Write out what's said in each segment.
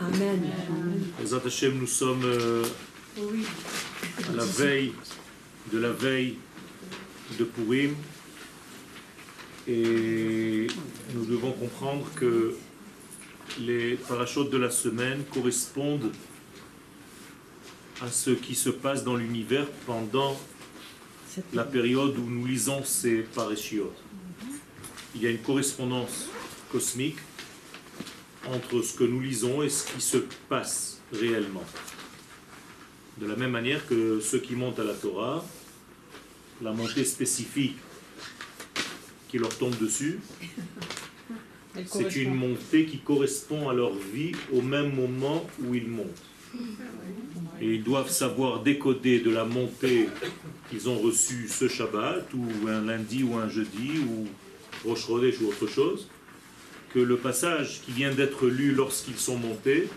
Amen. nous sommes euh, à la veille de la veille de Purim et nous devons comprendre que les parachutes de la semaine correspondent à ce qui se passe dans l'univers pendant la période où nous lisons ces parachutes. Il y a une correspondance cosmique entre ce que nous lisons et ce qui se passe réellement. De la même manière que ceux qui montent à la Torah, la montée spécifique qui leur tombe dessus, c'est une montée qui correspond à leur vie au même moment où ils montent. Et ils doivent savoir décoder de la montée qu'ils ont reçue ce Shabbat, ou un lundi, ou un jeudi, ou Rosh ou autre chose, que le passage qui vient d'être lu lorsqu'ils sont montés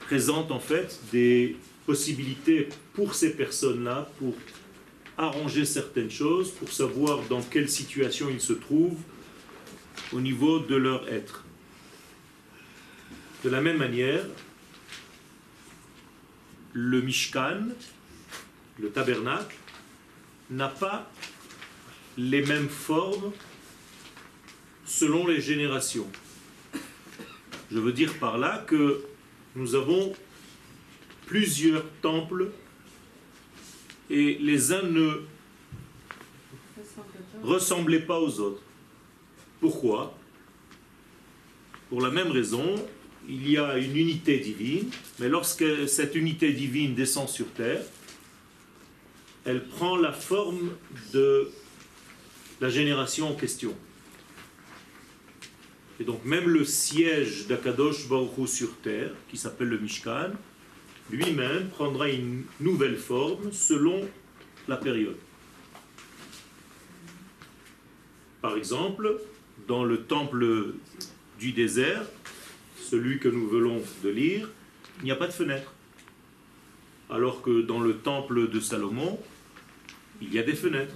présente en fait des possibilités pour ces personnes-là pour arranger certaines choses, pour savoir dans quelle situation ils se trouvent au niveau de leur être. De la même manière, le Mishkan, le tabernacle, n'a pas les mêmes formes selon les générations. Je veux dire par là que nous avons plusieurs temples et les uns ne ressemblaient pas aux autres. Pourquoi? Pour la même raison, il y a une unité divine, mais lorsque cette unité divine descend sur terre, elle prend la forme de la génération en question. Et donc même le siège d'Akadosh Baruch sur terre, qui s'appelle le Mishkan, lui-même prendra une nouvelle forme selon la période. Par exemple, dans le temple du désert, celui que nous venons de lire, il n'y a pas de fenêtre. Alors que dans le temple de Salomon, il y a des fenêtres.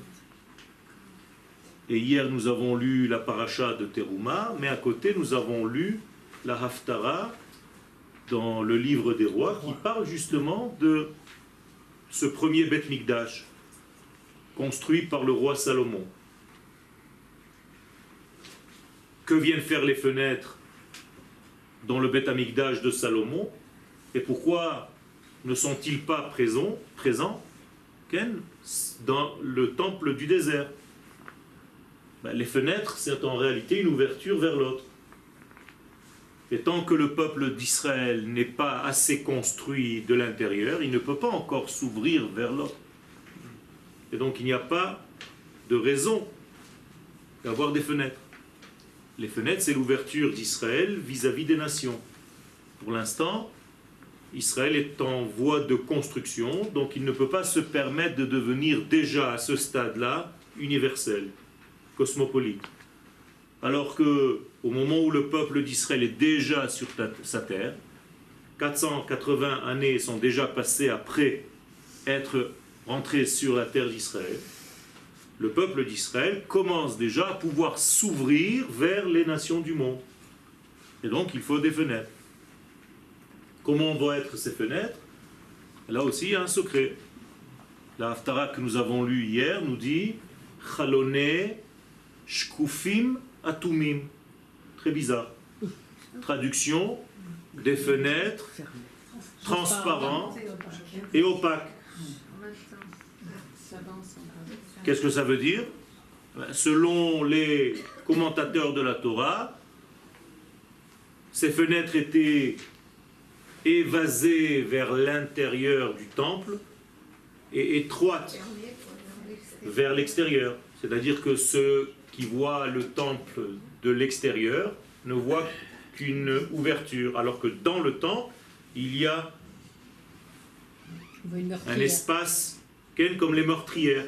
Et hier, nous avons lu la paracha de Teruma, mais à côté, nous avons lu la Haftara dans le livre des rois qui parle justement de ce premier Beth Mikdash construit par le roi Salomon. Que viennent faire les fenêtres dans le Beth Amikdash de Salomon et pourquoi ne sont-ils pas présents, présents dans le temple du désert? Ben, Les fenêtres, c'est en réalité une ouverture vers l'autre. Et tant que le peuple d'Israël n'est pas assez construit de l'intérieur, il ne peut pas encore s'ouvrir vers l'autre. Et donc il n'y a pas de raison d'avoir des fenêtres. Les fenêtres, c'est l'ouverture d'Israël vis-à-vis des nations. Pour l'instant, Israël est en voie de construction, donc il ne peut pas se permettre de devenir déjà à ce stade-là universel, cosmopolite. Alors que au moment où le peuple d'Israël est déjà sur sa terre, 480 années sont déjà passées après être rentré sur la terre d'Israël, le peuple d'Israël commence déjà à pouvoir s'ouvrir vers les nations du monde. Et donc il faut des fenêtres. Comment vont être ces fenêtres? Là aussi, il y a un secret. La Haftara que nous avons lue hier nous dit Chalone Shkufim Atumim. Très bizarre. Traduction des fenêtres transparentes et opaques. Qu'est-ce que ça veut dire? Selon les commentateurs de la Torah, ces fenêtres étaient évasées vers l'intérieur du temple et étroites vers l'extérieur. C'est-à-dire que ceux qui voient le temple de l'extérieur ne voient qu'une ouverture, alors que dans le temple, il y a un espace comme les meurtrières.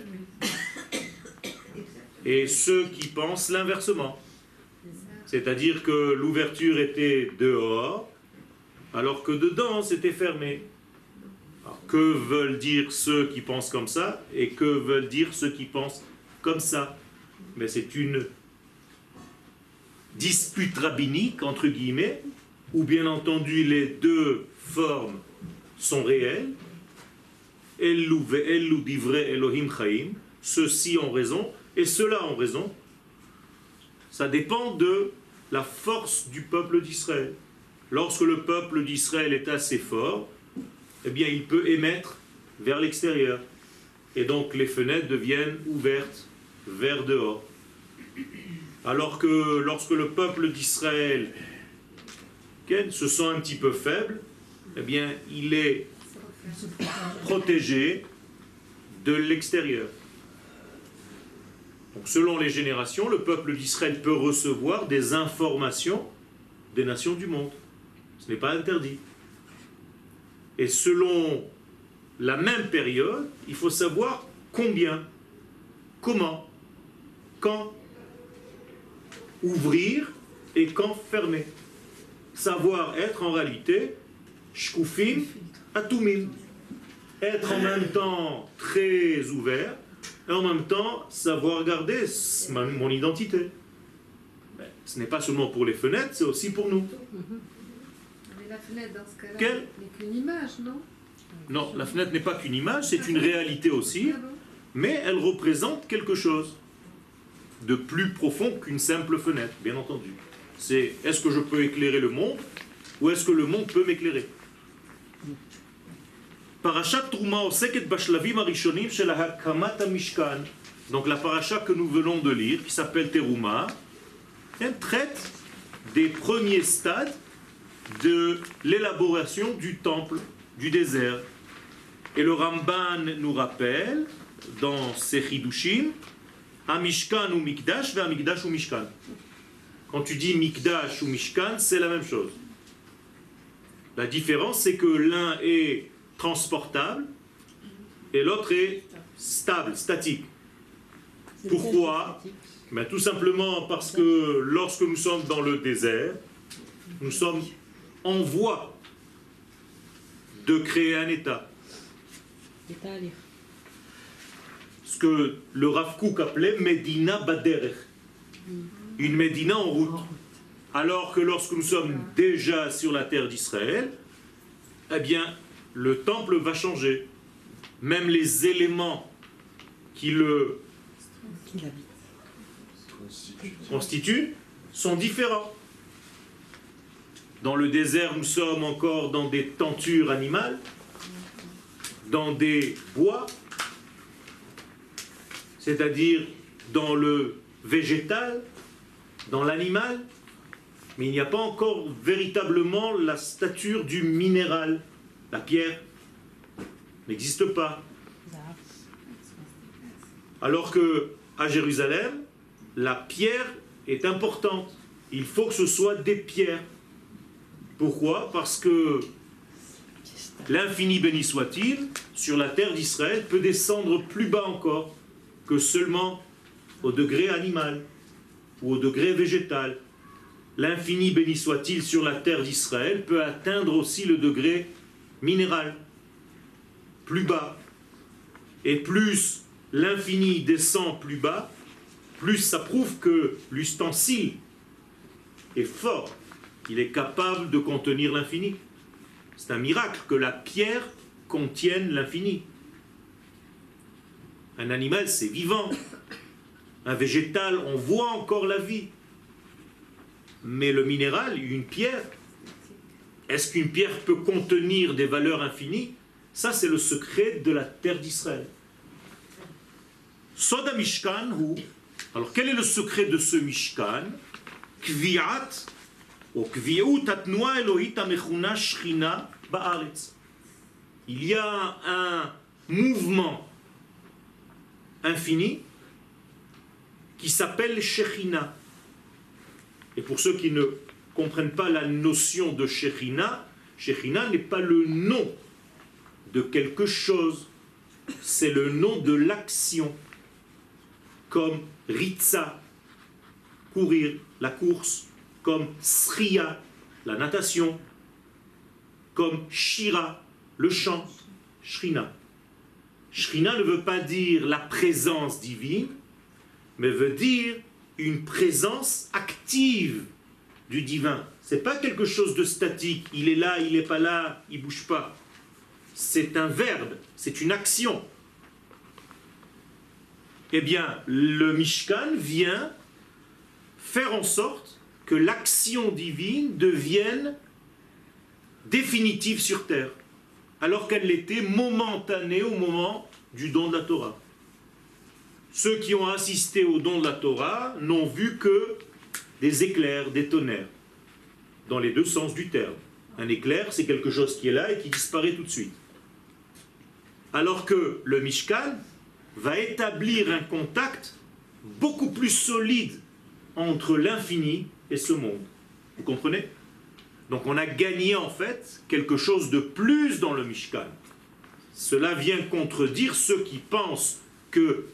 Et ceux qui pensent l'inversement. C'est-à-dire que l'ouverture était dehors, alors que dedans c'était fermé. que veulent dire ceux qui pensent comme ça et que veulent dire ceux qui pensent comme ça? Mais c'est une dispute rabbinique, entre guillemets, où bien entendu les deux formes sont réelles, divrei Elohim chaim, ceux-ci ont raison et ceux-là ont raison. Ça dépend de la force du peuple d'Israël. Lorsque le peuple d'Israël est assez fort, eh bien il peut émettre vers l'extérieur. Et donc les fenêtres deviennent ouvertes vers dehors. Alors que lorsque le peuple d'Israël se sent un petit peu faible, eh bien il est protégé de l'extérieur. Donc selon les générations, le peuple d'Israël peut recevoir des informations des nations du monde. Ce n'est pas interdit. Et selon la même période, il faut savoir combien, comment, quand ouvrir et quand fermer. Savoir être en réalité shkufim atumim. Être en même temps très ouvert et en même temps savoir garder mon identité. ce n'est pas seulement pour les fenêtres, c'est aussi pour nous. Mais la fenêtre, dans ce cas-là, n'est qu'une image, non? Non, la fenêtre n'est pas qu'une image, c'est une réalité aussi, ah mais elle représente quelque chose de plus profond qu'une simple fenêtre, bien entendu. C'est est-ce que je peux éclairer le monde ou est-ce que le monde peut m'éclairer? Parashat Trouma oseket bashlavim arishonim shel hakamat mishkan. Donc la paracha que nous venons de lire, qui s'appelle Teruma, elle traite des premiers stades de l'élaboration du temple, du désert. Et le Ramban nous rappelle, dans ses Chidushim, Amishkan ou Mikdash, vers Mikdash ou Mishkan. Quand tu dis Mikdash ou Mishkan, c'est la même chose. La différence, c'est que l'un est transportable et l'autre est stable, statique. Pourquoi ben, Tout simplement parce que lorsque nous sommes dans le désert, nous sommes en voie de créer un État que le Rav appelait Medina Baderech, une Medina en route. Alors que lorsque nous sommes déjà sur la terre d'Israël, eh bien, le temple va changer. Même les éléments qui le constituent sont différents. Dans le désert, nous sommes encore dans des tentures animales, dans des bois, c'est-à-dire dans le végétal, dans l'animal, mais il n'y a pas encore véritablement la stature du minéral. La pierre n'existe pas. Alors que à Jérusalem, la pierre est importante. Il faut que ce soit des pierres. Pourquoi? Parce que l'infini béni soit-il, sur la terre d'Israël, peut descendre plus bas encore que seulement au degré animal ou au degré végétal. L'infini béni soit-il sur la terre d'Israël peut atteindre aussi le degré minéral, plus bas. Et plus l'infini descend plus bas, plus ça prouve que l'ustensile est fort, il est capable de contenir l'infini. C'est un miracle que la pierre contienne l'infini. Un animal, c'est vivant. Un végétal, on voit encore la vie. Mais le minéral, une pierre, est-ce qu'une pierre peut contenir des valeurs infinies? Ça, c'est le secret de la terre d'Israël. Soda Mishkan, alors quel est le secret de ce Mishkan? Kviat, Il y a un mouvement infini qui s'appelle Shechina. Et pour ceux qui ne comprennent pas la notion de Shechina, Shechina n'est pas le nom de quelque chose, c'est le nom de l'action. Comme Ritza, courir, la course, comme Sriya, la natation, comme Shira, le chant, Shrina. Shrina ne veut pas dire la présence divine, mais veut dire une présence active du divin. C'est pas quelque chose de statique. Il est là, il n'est pas là, il bouge pas. C'est un verbe, c'est une action. Eh bien, le Mishkan vient faire en sorte que l'action divine devienne définitive sur terre, alors qu'elle l'était momentanée au moment du don de la Torah. Ceux qui ont assisté au don de la Torah n'ont vu que des éclairs, des tonnerres, dans les deux sens du terme. Un éclair, c'est quelque chose qui est là et qui disparaît tout de suite. Alors que le Mishkan va établir un contact beaucoup plus solide entre l'infini et ce monde. Vous comprenez? Donc on a gagné en fait quelque chose de plus dans le Mishkan. Cela vient contredire ceux qui pensent que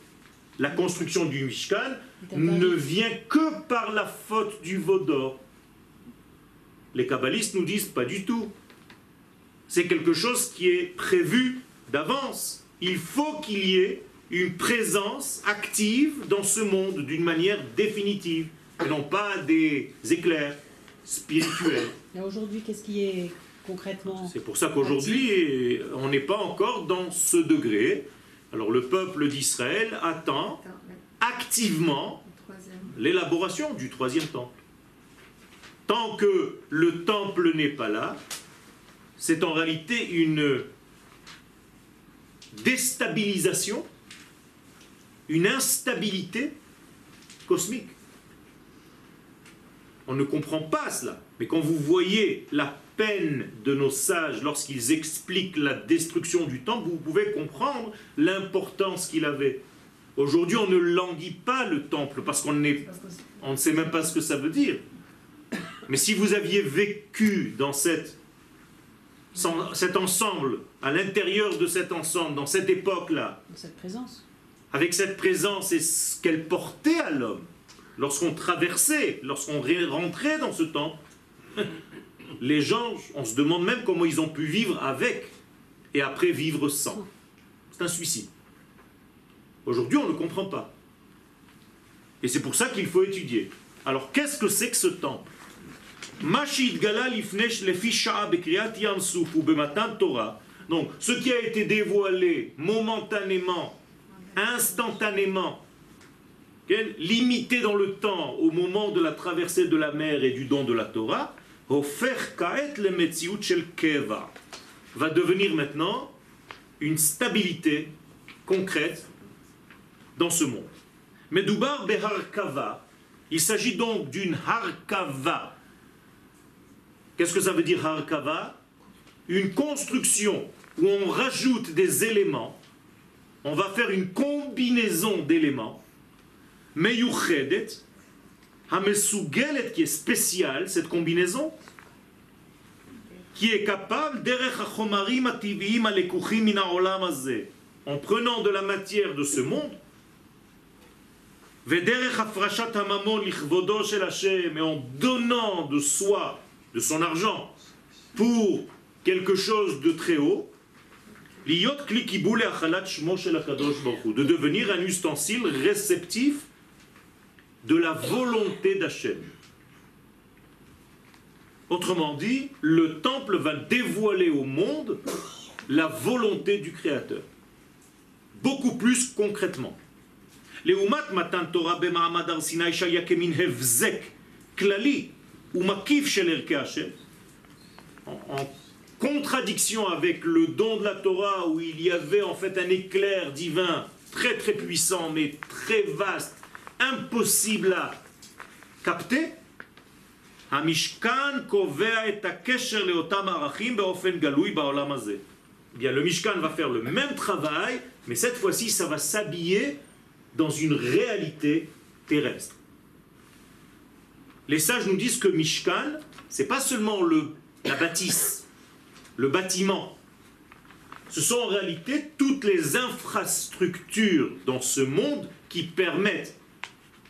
la construction du Mishkan ne vient que par la faute du Vaudor. Les kabbalistes nous disent pas du tout. C'est quelque chose qui est prévu d'avance. Il faut qu'il y ait une présence active dans ce monde d'une manière définitive, et non pas des éclairs spirituels. Et aujourd'hui, qu'est-ce qui est concrètement C'est pour ça qu'aujourd'hui, on n'est pas encore dans ce degré. Alors le peuple d'Israël attend activement l'élaboration du troisième temple. Tant que le temple n'est pas là, c'est en réalité une déstabilisation, une instabilité cosmique. On ne comprend pas cela. Mais quand vous voyez la peine de nos sages lorsqu'ils expliquent la destruction du temple, vous pouvez comprendre l'importance qu'il avait. Aujourd'hui, on ne languit pas le temple parce qu'on on ne sait même pas ce que ça veut dire. Mais si vous aviez vécu dans cette, cet ensemble, à l'intérieur de cet ensemble, dans cette époque-là, avec cette présence et ce qu'elle portait à l'homme, lorsqu'on traversait, lorsqu'on rentrait dans ce temple, les gens, on se demande même comment ils ont pu vivre avec et après vivre sans. C'est un suicide. Aujourd'hui, on ne comprend pas. Et c'est pour ça qu'il faut étudier. Alors, qu'est-ce que c'est que ce temple donc, ce qui a été dévoilé momentanément, instantanément, limité dans le temps au moment de la traversée de la mer et du don de la Torah, va devenir maintenant une stabilité concrète dans ce monde. Mais Dubar Beharkava, il s'agit donc d'une Harkava. Qu'est-ce que ça veut dire Harkava Une construction où on rajoute des éléments, on va faire une combinaison d'éléments, Meyuchedet, Hamesugelet qui est spéciale, cette combinaison, qui est capable, en prenant de la matière de ce monde, mais en donnant de soi, de son argent, pour quelque chose de très haut, de devenir un ustensile réceptif de la volonté d'Hachem. Autrement dit, le temple va dévoiler au monde la volonté du Créateur. Beaucoup plus concrètement. matan Torah klali en contradiction avec le don de la Torah où il y avait en fait un éclair divin très très puissant mais très vaste, impossible à capter, eh Bien, le Mishkan va faire le même travail, mais cette fois-ci, ça va s'habiller dans une réalité terrestre. Les sages nous disent que Mishkan, c'est pas seulement le, la bâtisse, le bâtiment. Ce sont en réalité toutes les infrastructures dans ce monde qui permettent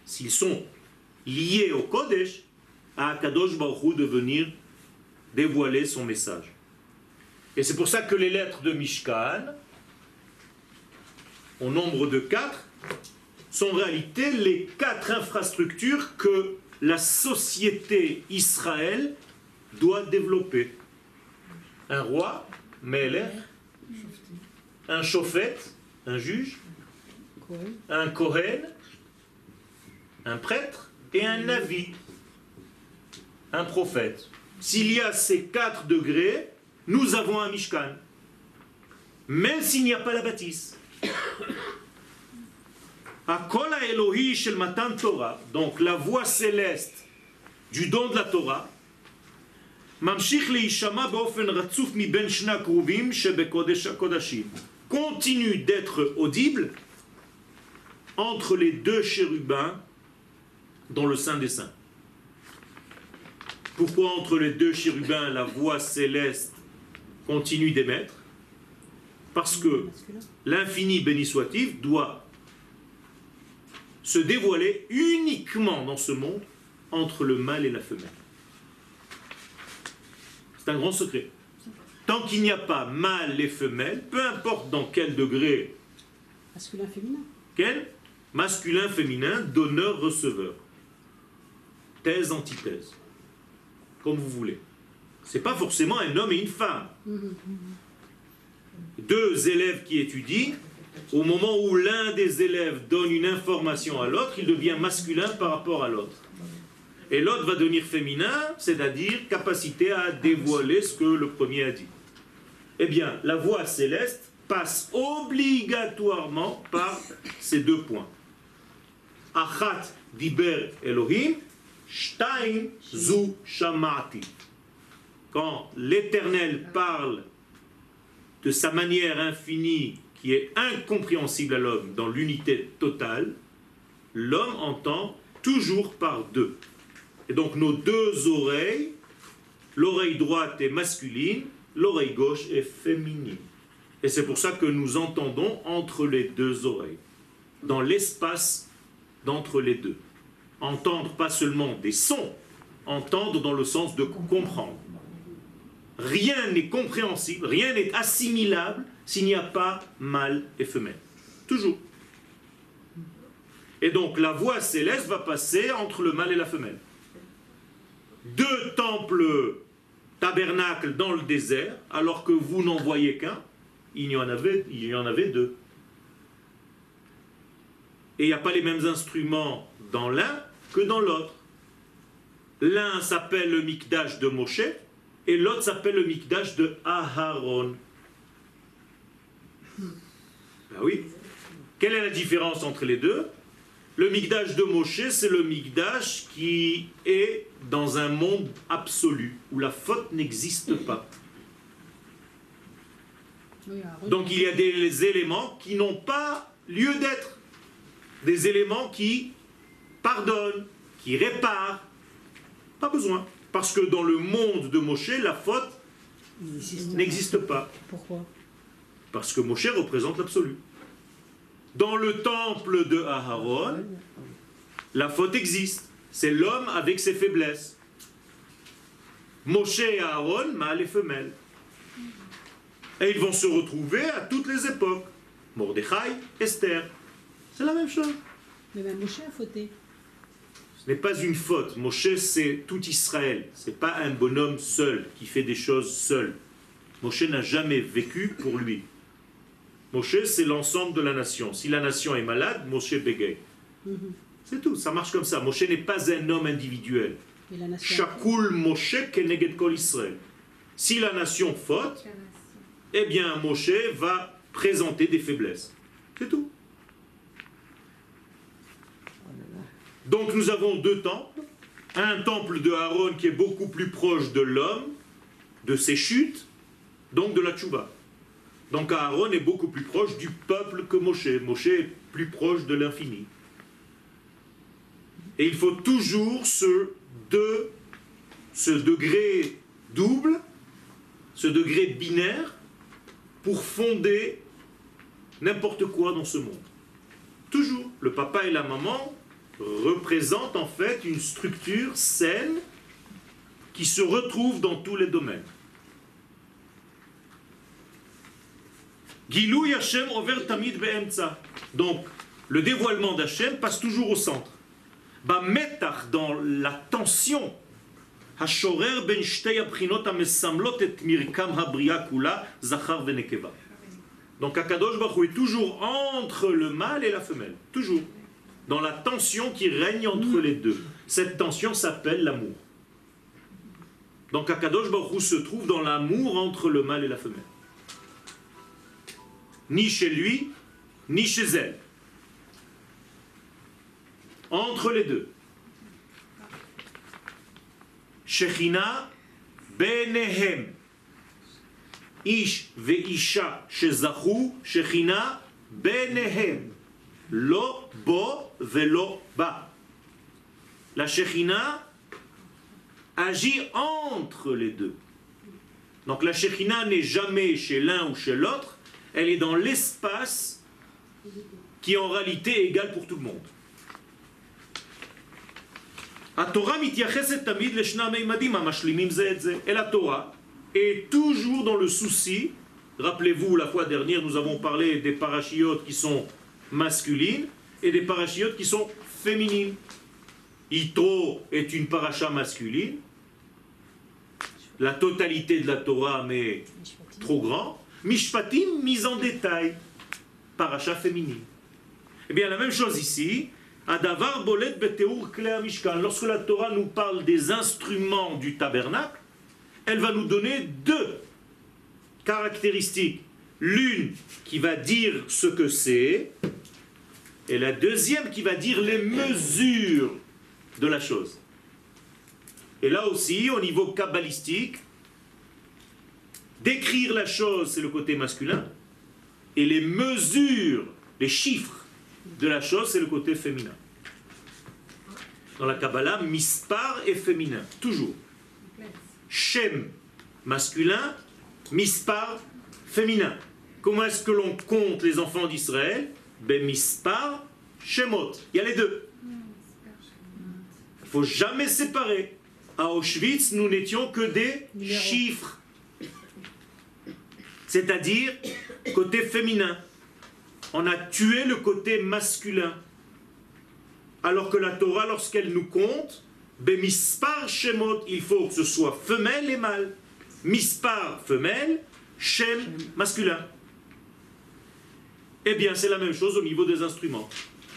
s'ils sont liés au Kodesh, à Kadosh Baruch de venir dévoiler son message. Et c'est pour ça que les lettres de Mishkan, au nombre de quatre, sont en réalité les quatre infrastructures que la société Israël doit développer. Un roi, un chauffet, un juge, un Kohen, un prêtre et un Navi, un prophète. S'il y a ces quatre degrés, nous avons un Mishkan. Même s'il n'y a pas la bâtisse. Akola Elohi shel Matan Torah, donc la voix céleste du don de la Torah, ממשיך להישמע באופן רצוף מבין שני הקרובים שבקודש הקודשים. Continue d'être audible entre les deux chérubins dans le Saint des Saints. Pourquoi entre les deux chérubins la voix céleste continue d'émettre? Parce que l'infini béni soit-il doit se dévoiler uniquement dans ce monde entre le mâle et la femelle. C'est un grand secret. Tant qu'il n'y a pas mâle et femelle, peu importe dans quel degré, Masculin, féminin. quel? Masculin, féminin, donneur, receveur. Thèse, antithèse. Comme vous voulez. C'est pas forcément un homme et une femme. Deux élèves qui étudient, au moment où l'un des élèves donne une information à l'autre, il devient masculin par rapport à l'autre. Et l'autre va devenir féminin, c'est-à-dire capacité à dévoiler ce que le premier a dit. Eh bien, la voix céleste passe obligatoirement par ces deux points. Achat diber Elohim, shtaim zu shamati. Quand l'Éternel parle de sa manière infinie qui est incompréhensible à l'homme dans l'unité totale, l'homme entend toujours par deux. Et donc nos deux oreilles, l'oreille droite est masculine, l'oreille gauche est féminine. Et c'est pour ça que nous entendons entre les deux oreilles, dans l'espace d'entre les deux. Entendre pas seulement des sons, entendre dans le sens de comprendre. Rien n'est compréhensible, rien n'est assimilable s'il n'y a pas mâle et femelle. Toujours. Et donc la voix céleste va passer entre le mâle et la femelle. Deux temples tabernacles dans le désert, alors que vous n'en voyez qu'un, il en avait, il y en avait deux. Et il n'y a pas les mêmes instruments dans l'un que dans l'autre. L'un s'appelle le Mikdash de Moshe et l'autre s'appelle le Mikdash de Aharon. Ben oui. Quelle est la différence entre les deux? Le Mikdash de Moshe, c'est le Mikdash qui est dans un monde absolu, où la faute n'existe pas. Donc il y a des éléments qui n'ont pas lieu d'être. Des éléments qui pardonnent, qui réparent. Pas besoin. Parce que dans le monde de Moshe, la faute n'existe pas. Pourquoi? Parce que Moshe représente l'absolu. Dans le temple de Aharon, la faute existe. C'est l'homme avec ses faiblesses. Moshe et Aaron, mâle et femelle. Et ils vont se retrouver à toutes les époques. Mordechai, Esther. C'est la même chose. Mais même Moshe a fauté. Ce n'est pas une faute. Moshe, c'est tout Israël. Ce n'est pas un bonhomme seul qui fait des choses seul. Moshe n'a jamais vécu pour lui. Moshe, c'est l'ensemble de la nation. Si la nation est malade, Moshe bégaye. C'est tout, ça marche comme ça. Moshe n'est pas un homme individuel. Shakul Moshe keneged kol Israël. Si la nation faute, eh bien Moshe va présenter des faiblesses. C'est tout. Donc nous avons deux temples. Un temple de Aaron qui est beaucoup plus proche de l'homme, de ses chutes, donc de la tchouva. Donc Aaron est beaucoup plus proche du peuple que Moshe. Moshe est plus proche de l'infini. Et il faut toujours ce, ce degré double, ce degré binaire, pour fonder n'importe quoi dans ce monde. Toujours. Le papa et la maman représentent en fait une structure saine qui se retrouve dans tous les domaines. Gilou Hashem over tamid. Donc, le dévoilement d'Hachem passe toujours au centre. Bametach, dans la tension, ben. Donc Akadosh Baruch est toujours entre le mâle et la femelle, toujours, dans la tension qui règne entre les deux. Cette tension s'appelle l'amour. Donc Akadosh Baruch se trouve dans l'amour entre le mâle et la femelle. Ni chez lui, ni chez elle. Entre les deux. Shechina benehem. Ish veisha shezachu shechina benehem. Lo bo velo ba. La Shechina agit entre les deux. Donc la Shekhinah n'est jamais chez l'un ou chez l'autre, elle est dans l'espace qui est en réalité égal pour tout le monde. התורה מתייחסת תמיד לשני המימדים המשלימים זה את זה. Et la Torah est toujours dans le souci, rappelez-vous la fois dernière nous avons parlé des parachiotes qui sont masculines et des parachiotes qui sont féminines. Yitro est une paracha masculine, la totalité de la Torah mais trop grand. Mishpatim mise en détail, paracha féminine. Eh bien la même chose ici, Adavar bolet beteur mishkan. Lorsque la Torah nous parle des instruments du tabernacle, elle va nous donner deux caractéristiques. L'une qui va dire ce que c'est, et la deuxième qui va dire les mesures de la chose. Et là aussi, au niveau kabbalistique, décrire la chose, c'est le côté masculin, et les mesures, les chiffres de la chose, c'est le côté féminin. Dans la Kabbalah, mispar est féminin, toujours. Shem, masculin, mispar, féminin. Comment est-ce que l'on compte les enfants d'Israël? Ben mispar, shemot. Il y a les deux. Il ne faut jamais séparer. À Auschwitz, nous n'étions que des chiffres. C'est-à-dire côté féminin. On a tué le côté masculin. Alors que la Torah, lorsqu'elle nous compte, Bemispar Shemot, il faut que ce soit femelle et mâle. Mispar femelle, Shem masculin. Eh bien, c'est la même chose au niveau des instruments.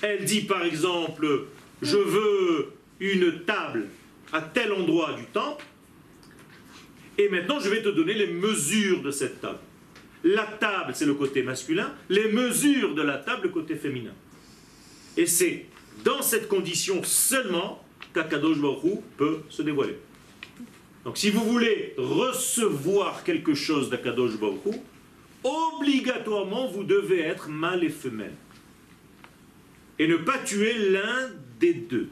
Elle dit par exemple, je veux une table à tel endroit du temple, et maintenant je vais te donner les mesures de cette table. La table, c'est le côté masculin, les mesures de la table, le côté féminin. Et c'est dans cette condition seulement qu'Akadosh peut se dévoiler. Donc si vous voulez recevoir quelque chose d'Akadosh Baruch obligatoirement vous devez être mâle et femelle. Et ne pas tuer l'un des deux.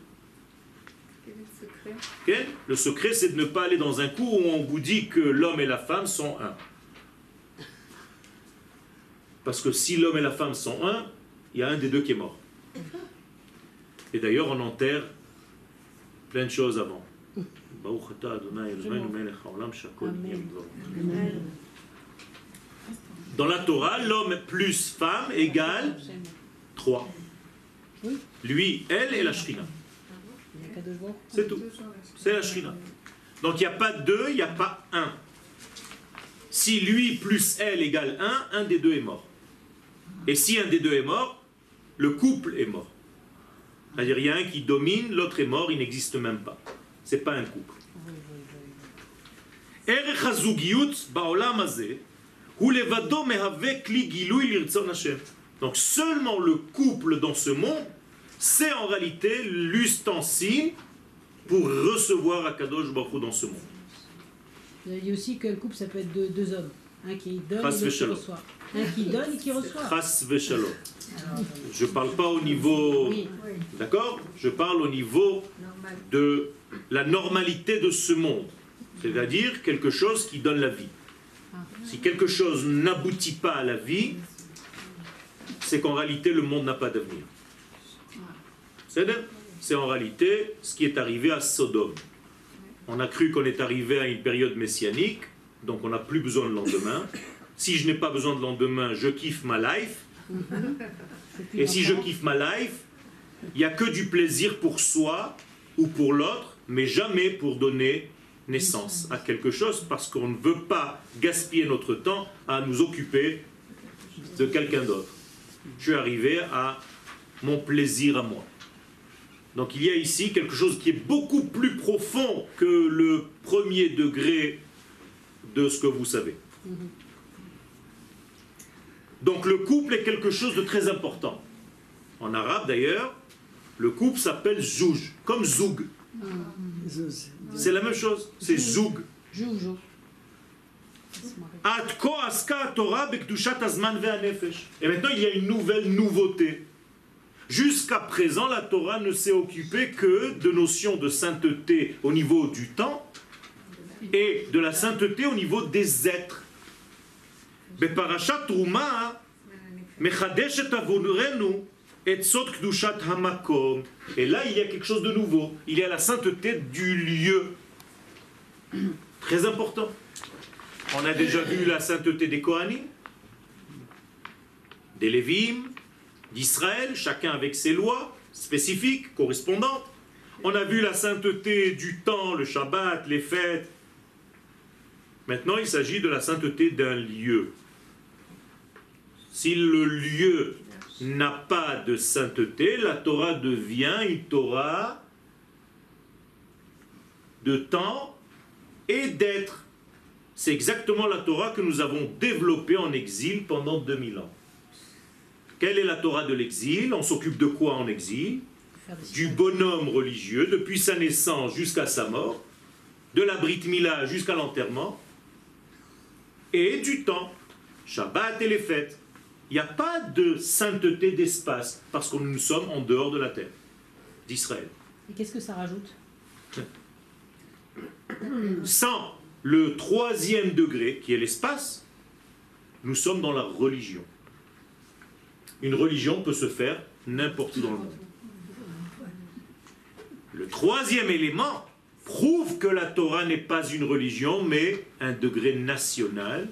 Quel est le secret? Ok? Le secret, c'est de ne pas aller dans un cours où on vous dit que l'homme et la femme sont un. Parce que si l'homme et la femme sont un, il y a un des deux qui est mort. Et d'ailleurs, on enterre plein de choses avant. Amen. Dans la Torah, l'homme plus femme égale 3. Oui. Lui, elle et la Shrina. C'est tout. C'est la Shrina. Donc il n'y a pas deux, il n'y a pas un. Si lui plus elle égale un, un des deux est mort. Et si un des deux est mort, le couple est mort. C'est-à-dire il y a un qui domine, l'autre est mort, il n'existe même pas. C'est pas un couple. Donc seulement le couple dans ce monde, c'est en réalité l'ustensile pour recevoir Akadosh Baruch dans ce monde. Il dit aussi que le couple, ça peut être deux, deux hommes. Un qui donne et qui reçoit. Un qui donne et qui reçoit. Je ne parle pas au niveau... D'accord? Je parle au niveau de la normalité de ce monde. C'est-à-dire quelque chose qui donne la vie. Si quelque chose n'aboutit pas à la vie, c'est qu'en réalité le monde n'a pas d'avenir. C'est en réalité ce qui est arrivé à Sodome. On a cru qu'on est arrivé à une période messianique, donc on n'a plus besoin de lendemain. Si je n'ai pas besoin de lendemain, je kiffe ma life. Et si je kiffe ma life, il n'y a que du plaisir pour soi ou pour l'autre, mais jamais pour donner naissance à quelque chose, parce qu'on ne veut pas gaspiller notre temps à nous occuper de quelqu'un d'autre. Je suis arrivé à mon plaisir à moi. Donc il y a ici quelque chose qui est beaucoup plus profond que le premier degré de ce que vous savez. Donc le couple est quelque chose de très important. En arabe d'ailleurs, le couple s'appelle zouj, comme zoug. C'est la même chose, c'est Zoug. Torah Et maintenant, il y a une nouvelle nouveauté. Jusqu'à présent, la Torah ne s'est occupée que de notions de sainteté au niveau du temps et de la sainteté au niveau des êtres. Beparashat Ruma, Mechadesh et et là, il y a quelque chose de nouveau. Il y a la sainteté du lieu. Très important. On a déjà vu la sainteté des Kohanim, des Lévim, d'Israël, chacun avec ses lois spécifiques, correspondantes. On a vu la sainteté du temps, le Shabbat, les fêtes. Maintenant, il s'agit de la sainteté d'un lieu. Si le lieu n'a pas de sainteté, la Torah devient une Torah de temps et d'être. C'est exactement la Torah que nous avons développée en exil pendant 2000 ans. Quelle est la Torah de l'exil? On s'occupe de quoi en exil? Du bonhomme religieux, depuis sa naissance jusqu'à sa mort, de la Brit Mila jusqu'à l'enterrement, et du temps, Shabbat et les fêtes. Il n'y a pas de sainteté d'espace, parce que nous sommes en dehors de la terre, d'Israël. Et qu'est-ce que ça rajoute Sans le troisième degré, qui est l'espace, nous sommes dans la religion. Une religion peut se faire n'importe où dans le monde. Le troisième élément prouve que la Torah n'est pas une religion, mais un degré national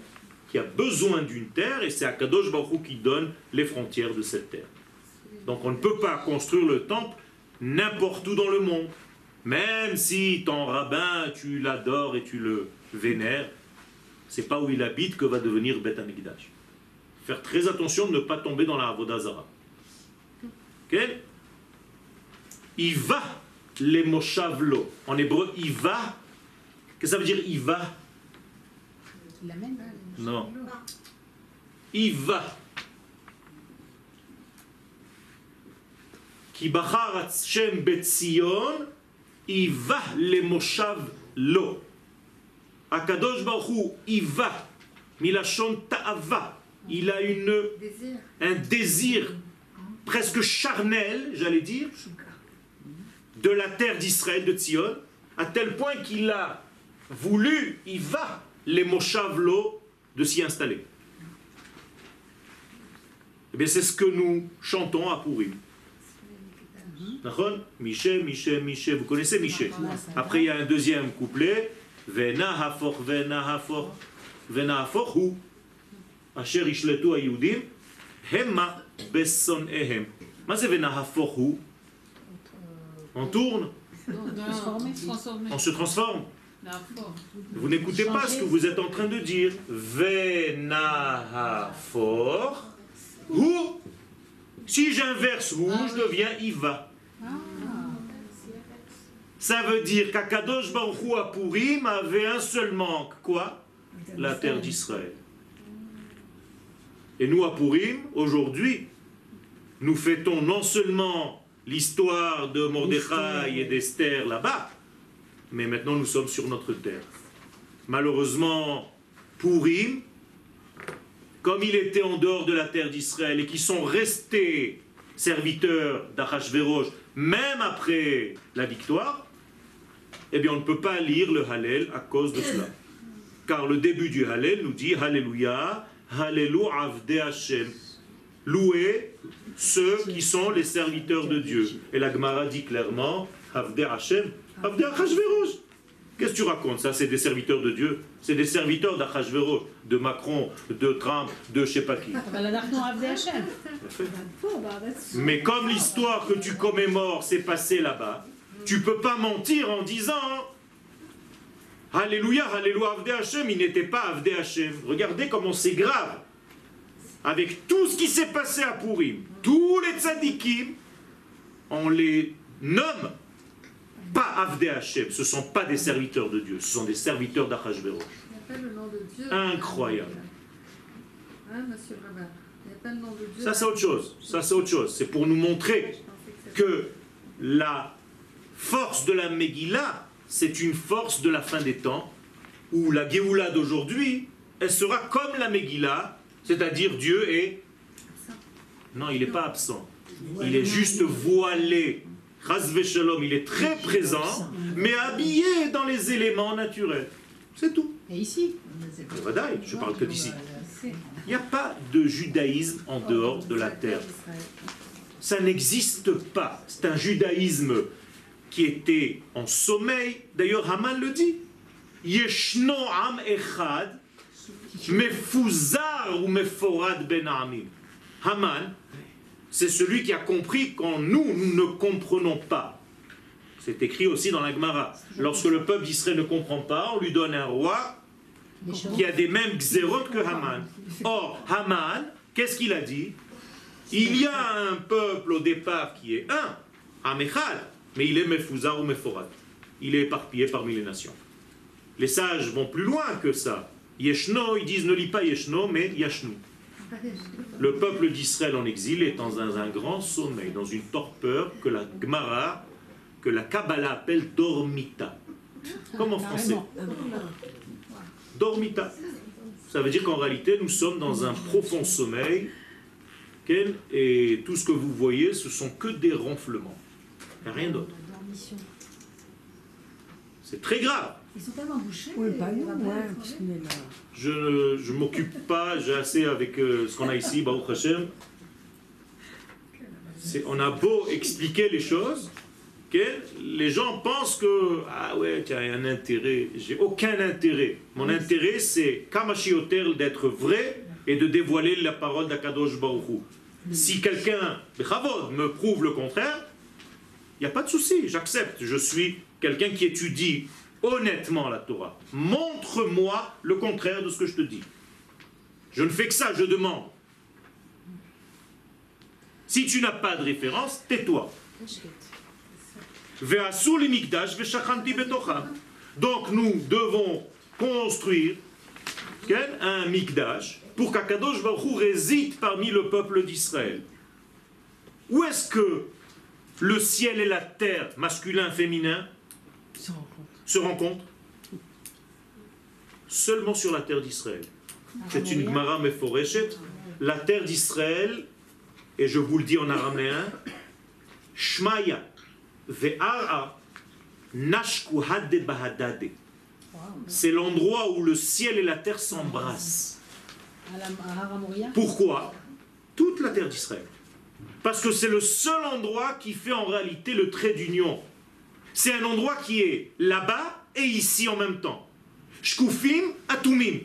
qui a besoin d'une terre, et c'est Akadosh Baruch Hu qui donne les frontières de cette terre. Donc on ne peut pas construire le temple n'importe où dans le monde. Même si ton rabbin, tu l'adores et tu le vénères, c'est pas où il habite que va devenir Beth Amikdash. Faire très attention de ne pas tomber dans la Avodazara. Ok? Il va les moshavlo. En hébreu, il. Qu'est-ce que ça veut dire il Il l'amène Non. Il va. Ki bachar Hashem betzion, il va les moshav lo. Akadosh Baruch il va. Milachon ta'ava. Il a une, Désir. un désir presque charnel, j'allais dire, de la terre d'Israël, de Tzion, à tel point qu'il a voulu, il va, les Moshavlo, de s'y installer. Eh Et c'est ce que nous chantons à Pourim. Vous connaissez Miché? Après, il y a un deuxième couplet. Vena hafor, vena hafor, vena hafor hu. Asher ishletu ayudim, hemma besson ehem. Mais vena hafor hu? On tourne? On se transforme. Vous n'écoutez pas ce que vous êtes en train de dire. Venahafor hu. Si j'inverse hu, je deviens Iva. Ça veut dire qu'Akadosh Baruch Hu à Purim avait un seul manque. Quoi? La terre d'Israël. Et nous à aujourd'hui, nous fêtons non seulement l'histoire de Mordechai et d'Esther là-bas, mais maintenant nous sommes sur notre terre. Malheureusement, Purim, comme il était en dehors de la terre d'Israël et qui sont restés serviteurs d'Achashverosh, même après la victoire, eh bien on ne peut pas lire le Hallel à cause de cela. Car le début du Hallel nous dit Alléluia, Hallelu Avde Hashem. Louez ceux qui sont les serviteurs de Dieu. Et la Gemara dit clairement Avde Hashem, Achashverosh. Qu'est-ce que tu racontes Ça, c'est des serviteurs de Dieu. C'est des serviteurs d'Achashverosh, de Macron, de Trump, de je sais pas qui. Bah, bah, Mais comme l'histoire que tu commémores s'est passée là-bas, tu peux pas mentir en disant hein, Alléluia, Alléluia, Avdé Hachem, il n'était pas Avdé Hachem. Regardez comment c'est grave. Avec tout ce qui s'est passé à Purim, tous les tzadikim, on les nomme pas Avdé Hashem. Ce ne sont pas des serviteurs de Dieu, ce sont des serviteurs d'Achashverosh. Incroyable. Hein, monsieur Rabat Il n'y a pas le nom de Dieu. Ça, c'est autre chose. Ça, c'est autre chose. C'est pour nous montrer que la force de la Megillah, c'est une force de la fin des temps, où la Géoula d'aujourd'hui, elle sera comme la Megillah, c'est-à-dire Dieu est... Non, il n'est pas absent. Il est juste voilé. Shalom, il est très présent, mais habillé dans les éléments naturels. C'est tout. Et ici je parle que d'ici. c'est- Il n'y a pas de judaïsme en dehors de la terre. Ça n'existe pas. C'est un judaïsme qui était en sommeil. D'ailleurs, Haman le dit. Yeshno am echad, mefuzar ou meforad ben. Haman, c'est celui qui a compris quand nous, nous ne comprenons pas. C'est écrit aussi dans la Gemara. Lorsque le peuple d'Israël ne comprend pas, on lui donne un roi qui a des mêmes xérotes que Haman. Or, Haman, qu'est-ce qu'il a dit? Il y a un peuple au départ qui est un, Amechal, mais il est Mefuzar ou Meforat. Il est éparpillé parmi les nations. Les sages vont plus loin que ça. Yeshno, ils disent ne lis pas Yeshno, mais Yashnu. Le peuple d'Israël en exil est dans un, un grand sommeil, dans une torpeur que la Gemara, que la Kabbalah appelle Dormita. Comme en français. Dormita. Ça veut dire qu'en réalité, nous sommes dans un profond sommeil. Et tout ce que vous voyez, ce sont que des ronflements. Il n'y a rien d'autre. C'est très grave. Ils sont tellement bouchés. Oui, pas nous, ouais. Je ne m'occupe pas, j'ai assez avec euh, ce qu'on a ici, Baruch Hashem. C'est- On a beau expliquer les choses, Ken, les gens pensent que, ah ouais, tu as un intérêt. J'ai aucun intérêt. Mon intérêt, c'est, Kamashioter, d'être vrai et de dévoiler la parole d'Akadosh Baruch Hu. Si quelqu'un, Bechavod, me prouve le contraire, il n'y a pas de souci, j'accepte. Je suis quelqu'un qui étudie honnêtement la Torah. Montre-moi le contraire de ce que je te dis. Je ne fais que ça, je demande. Si tu n'as pas de référence, tais-toi. Donc nous devons construire un mikdash pour qu'Akadosh Baruch réside parmi le peuple d'Israël. Où est-ce que le ciel et la terre, masculin, féminin, se rencontrent. se rencontrent Seulement sur la terre d'Israël. C'est une Gemara Meforeshet. La terre d'Israël, et je vous le dis en araméen, Shmaya ve'ara nashku hadde bahadade. C'est l'endroit où le ciel et la terre s'embrassent. Pourquoi? Toute la terre d'Israël. Parce que c'est le seul endroit qui fait en réalité le trait d'union. C'est un endroit qui est là-bas et ici en même temps. Shkufim, atumim.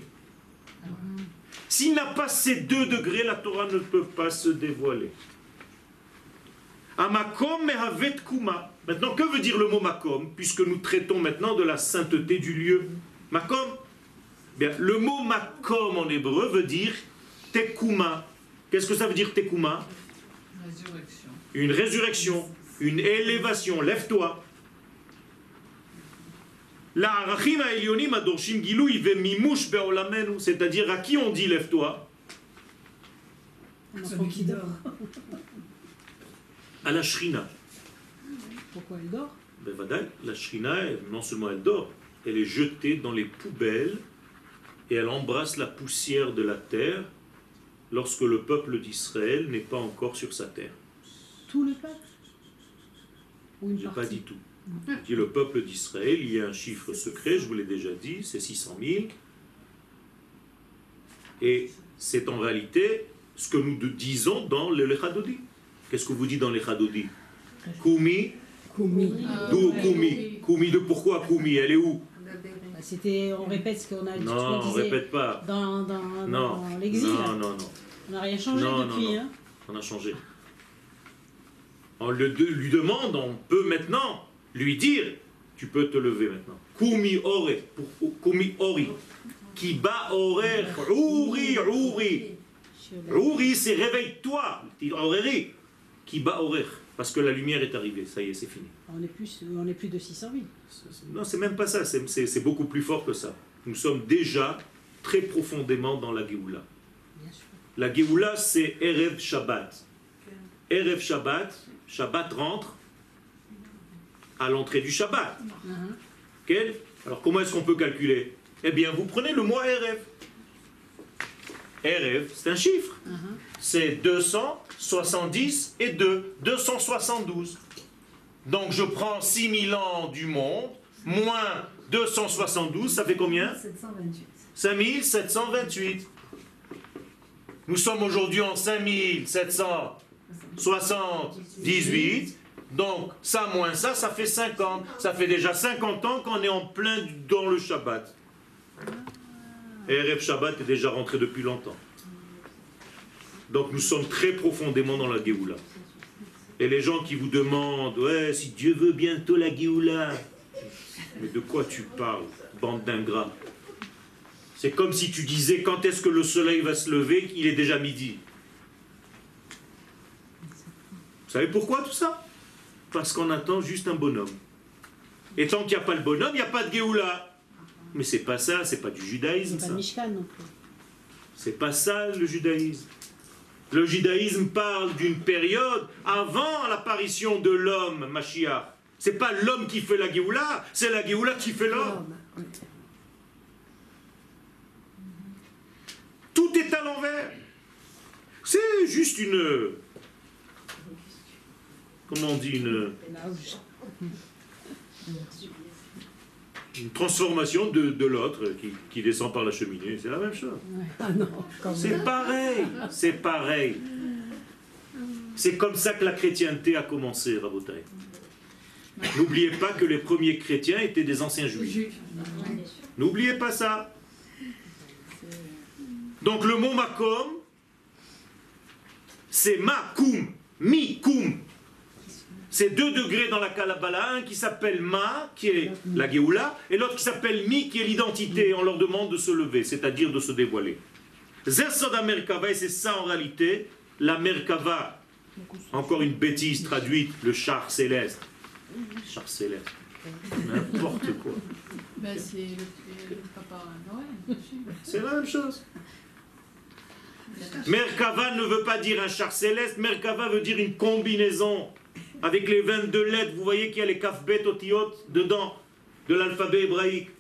S'il n'a pas ces deux degrés, la Torah ne peut pas se dévoiler. Amakom mehavet kuma. Maintenant, que veut dire le mot makom, puisque nous traitons maintenant de la sainteté du lieu? Makom Bien, le mot makom en hébreu veut dire tekuma. Qu'est-ce que ça veut dire tekuma? Résurrection. Une résurrection, une élévation. Lève-toi. La arachim ha'elyonim adorshim gilui ve'mimush be'olamenu. C'est-à-dire à qui on dit lève-toi Un enfant Celui qui dort. À la shrina. Pourquoi elle dort? Ben vadaï, la shrina, non seulement elle dort, elle est jetée dans les poubelles et elle embrasse la poussière de la terre lorsque le peuple d'Israël n'est pas encore sur sa terre. Tout le peuple? Ou une pas dit tout. Dit le peuple d'Israël, il y a un chiffre secret, je vous l'ai déjà dit, c'est 600 000. Et c'est en réalité ce que nous disons dans le Lechadodi. Qu'est-ce que vous dites dans le Lechadodi Kumi, Koumi. d'où Kumi Kumi de pourquoi Kumi Elle est où? C'était, on répète ce qu'on a Non, ce qu'on on répète pas. dans, dans, Non, dans l'exil. non, non, non. On n'a rien changé Non, non, depuis. non. Hein. On a changé. On le lui demande, on peut maintenant lui dire, tu peux te lever maintenant. Kumi ore, kumi ori. Kiba orer, ouri, ouri. Ouri, c'est réveille-toi. Oreri. Kiba orer. Parce que la lumière est arrivée, ça y est, c'est fini. On est plus, on est plus de 600 000. Non, c'est même pas ça, c'est- beaucoup plus fort que ça. Nous sommes déjà très profondément dans la Géoula. La Géoula, c'est Erev Shabbat. Erev Shabbat, Shabbat rentre à l'entrée du Shabbat. Alors comment est-ce qu'on peut calculer? Eh bien, vous prenez le mois Erev. Erev, c'est un chiffre. C'est 270 et 2, 272. Donc je prends 6000 ans du monde, moins 272, ça fait combien? 728. 5728. Nous sommes aujourd'hui en 5778. Donc, ça moins ça, ça fait 50. Ça fait déjà 50 ans qu'on est en plein dans le Shabbat. Et Erev Shabbat est déjà rentré depuis longtemps. Donc, nous sommes très profondément dans la Géoula. Et les gens qui vous demandent, ouais, si Dieu veut bientôt la Géoula. Mais de quoi tu parles, bande d'ingrats? C'est comme si tu disais quand est-ce que le soleil va se lever, qu'il est déjà midi. Vous savez pourquoi tout ça? Parce qu'on attend juste un bonhomme. Et tant qu'il n'y a pas le bonhomme, il n'y a pas de Géoula. Mais c'est pas ça, c'est pas du judaïsme C'est pas non plus. C'est pas ça le judaïsme. Le judaïsme parle d'une période avant l'apparition de l'homme, Mashiach. C'est pas l'homme qui fait la Géoula, c'est la Géoula qui fait l'homme. Tout est à l'envers. C'est juste une. Comment on dit une, une transformation de, de l'autre qui, qui descend par la cheminée. C'est la même chose. Ah. C'est pareil. C'est pareil. C'est comme ça que la chrétienté a commencé, Rabotai. N'oubliez pas que les premiers chrétiens étaient des anciens juifs. Juif. N'oubliez pas ça. Donc le mot makom, c'est makum, mi-kum. C'est deux degrés dans la Kalabala, un qui s'appelle ma, qui est la Géoula, et l'autre qui s'appelle mi, qui est l'identité. On leur demande de se lever, c'est-à-dire de se dévoiler. Zesoda Merkava, et c'est ça en réalité, la Merkava. Encore une bêtise traduite, le char céleste. Char céleste. N'importe quoi. Ben, c'est le, papa Noël. C'est la même chose. Merkava ne veut pas dire un char céleste, Merkava veut dire une combinaison. Avec les 22 lettres, vous voyez qu'il y a les kafbet otiot dedans, de l'alphabet hébraïque.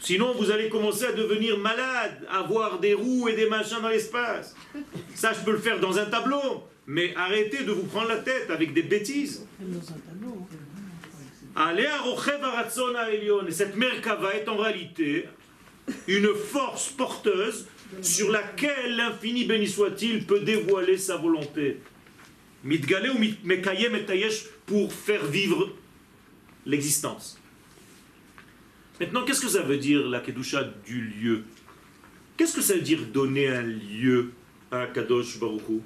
Sinon, vous allez commencer à devenir malade, à voir des roues et des machins dans l'espace. Ça, je peux le faire dans un tableau. Mais arrêtez de vous prendre la tête avec des bêtises. Allez à Rochev Aratzon Elion. Et cette Merkava est en réalité une force porteuse sur laquelle l'infini béni soit-il peut dévoiler sa volonté. Mitgale ou Mekayem et Tayesh pour faire vivre l'existence. Maintenant, qu'est-ce que ça veut dire la Kedusha du lieu? Qu'est-ce que ça veut dire donner un lieu à Kadosh Baruch Hu?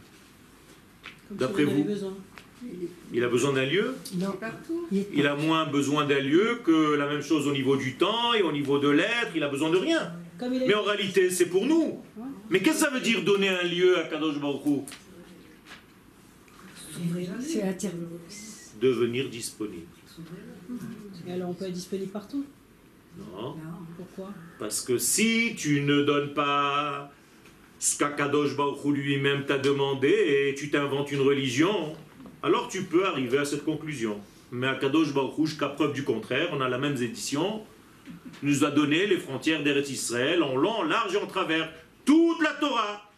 Comme D'après vous. Il a besoin d'un lieu? Non. Partout. Il a moins besoin d'un lieu que la même chose au niveau du temps et au niveau de l'être, il a besoin de rien. Mais en réalité, c'est pour nous. Mais qu'est-ce que ça veut dire donner un lieu à Kadosh Baruch Hu? C'est attiré. Devenir disponible. Et alors on peut être disponible partout? Non. Pourquoi? Parce que si tu ne donnes pas ce qu'Akadosh Baruch Hu lui-même t'a demandé et tu t'inventes une religion, alors tu peux arriver à cette conclusion. Mais Akadosh Baruch Hu, jusqu'à preuve du contraire, on a la même édition, nous a donné les frontières d'Eretz Israël en long, en large et en travers, toute la Torah.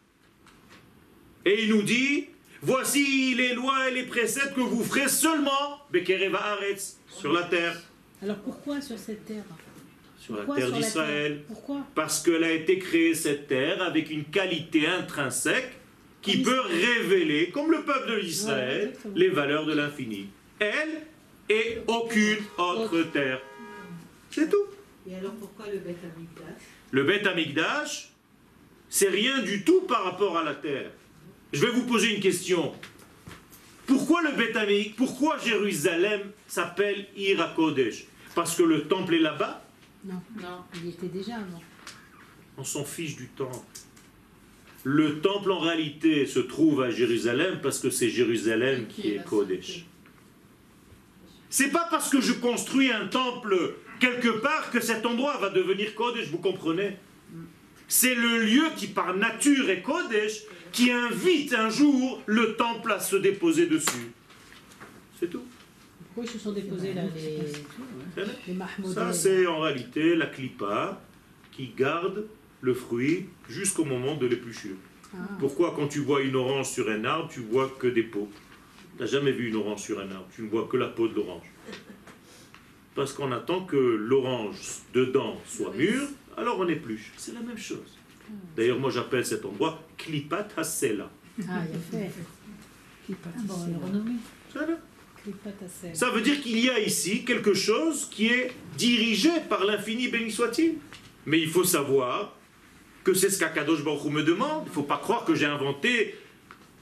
Et il nous dit, voici les lois et les préceptes que vous ferez seulement, Bekereva Haaretz, sur la terre, Alors pourquoi sur cette terre? Sur la terre d'Israël. Pourquoi? Parce qu'elle a été créée, cette terre, avec une qualité intrinsèque qui Comme peut révéler, comme le peuple de Ouais, l'Israël, exactement. les valeurs de l'infini. Elle et aucune autre terre. C'est tout. Et alors pourquoi le bête Amikdash? Le Beth Amikdash, c'est rien du tout par rapport à la terre. Je vais vous poser une question. Pourquoi le Beth pourquoi Jérusalem s'appelle Ir Kodesh Parce que le temple est là-bas? Non, Non. il y était déjà avant. On s'en fiche du temple. Le temple en réalité se trouve à Jérusalem parce que c'est Jérusalem qui est la Kodesh. C'est pas parce que je construis un temple quelque part que cet endroit va devenir Kodesh, vous comprenez? C'est le lieu qui par nature est Kodesh qui invite un jour le temple à se déposer dessus. C'est tout. Pourquoi ils se sont déposés là, les, Ça, c'est en réalité la clipa qui garde le fruit jusqu'au moment de l'épluchure. Ah. Pourquoi quand tu vois une orange sur un arbre, tu vois que des peaux? Tu n'as jamais vu une orange sur un arbre, tu ne vois que la peau de l'orange. Parce qu'on attend que l'orange dedans soit mûre, alors on épluche. C'est la même chose. D'ailleurs, moi j'appelle cet endroit Klipat Hasela. Ah, il a fait. Ah bon, on est renommé. Klipat Hassel. Ça veut dire qu'il y a ici quelque chose qui est dirigé par l'infini, béni soit-il. Mais il faut savoir que c'est ce qu'Akadosh Baruch Hu me demande. Il ne faut pas croire que j'ai inventé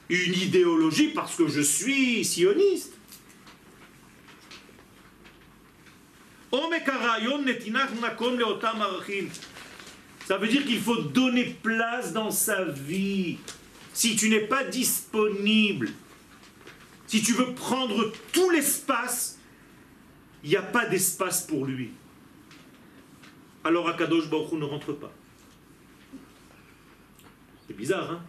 une idéologie parce que je suis sioniste. Ça veut dire qu'il faut donner place dans sa vie. Si tu n'es pas disponible, si tu veux prendre tout l'espace, il n'y a pas d'espace pour lui. Alors Akadosh Baruch Hu ne rentre pas. C'est bizarre, hein?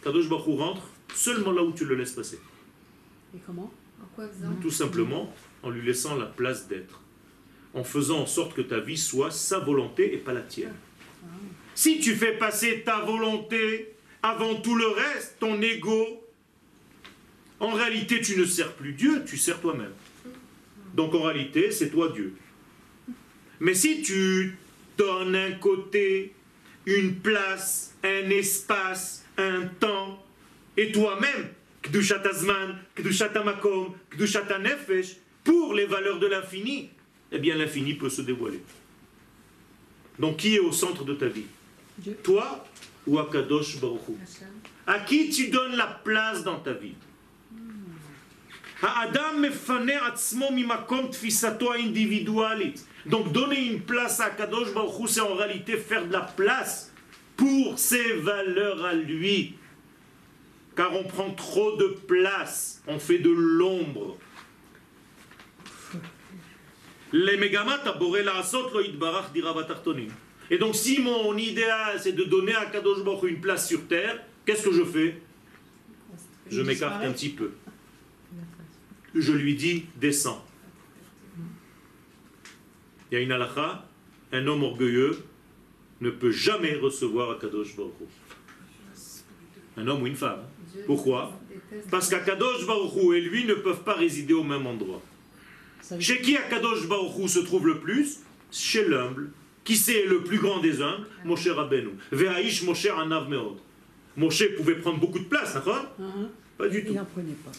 Akadosh Baruch Hu rentre seulement là où tu le laisses passer. Et comment? En quoi faisant? Tout simplement en lui laissant la place d'être. En faisant en sorte que ta vie soit sa volonté et pas la tienne. Si tu fais passer ta volonté avant tout le reste, ton ego, en réalité tu ne sers plus Dieu, tu sers toi-même. Donc en réalité, c'est toi Dieu. Mais si tu donnes un côté, une place, un espace, un temps, et toi-même, Kdushat Azman, Kdushat Amakom, Kdushat Nefesh, pour les valeurs de l'infini, eh bien l'infini peut se dévoiler. Donc qui est au centre de ta vie? Toi ou à Kadosh Baruch À qui tu donnes la place dans ta vie? Hmm. Donc donner une place à Kadosh Baruchou, c'est en réalité faire de la place pour ses valeurs à lui. Car on prend trop de place, on fait de l'ombre. Et donc si mon idéal c'est de donner à Kadosh Baruch une place sur terre, qu'est-ce que je fais? Je m'écarte un petit peu. Je lui dis descends. Il y a une halakha, un homme orgueilleux ne peut jamais recevoir Akadosh Baruch Hu. Un homme ou une femme. Pourquoi? Parce qu'Akadosh Baruch et lui ne peuvent pas résider au même endroit. Chez qui Akadosh Baruch se trouve le plus? Chez l'humble. Qui c'est le plus grand des humbles Moshe Rabbeinu. Ve'aish Moshe Anav Meod. Moshe pouvait prendre beaucoup de place, d'accord? Hein, Pas du tout. Il n'en prenait pas.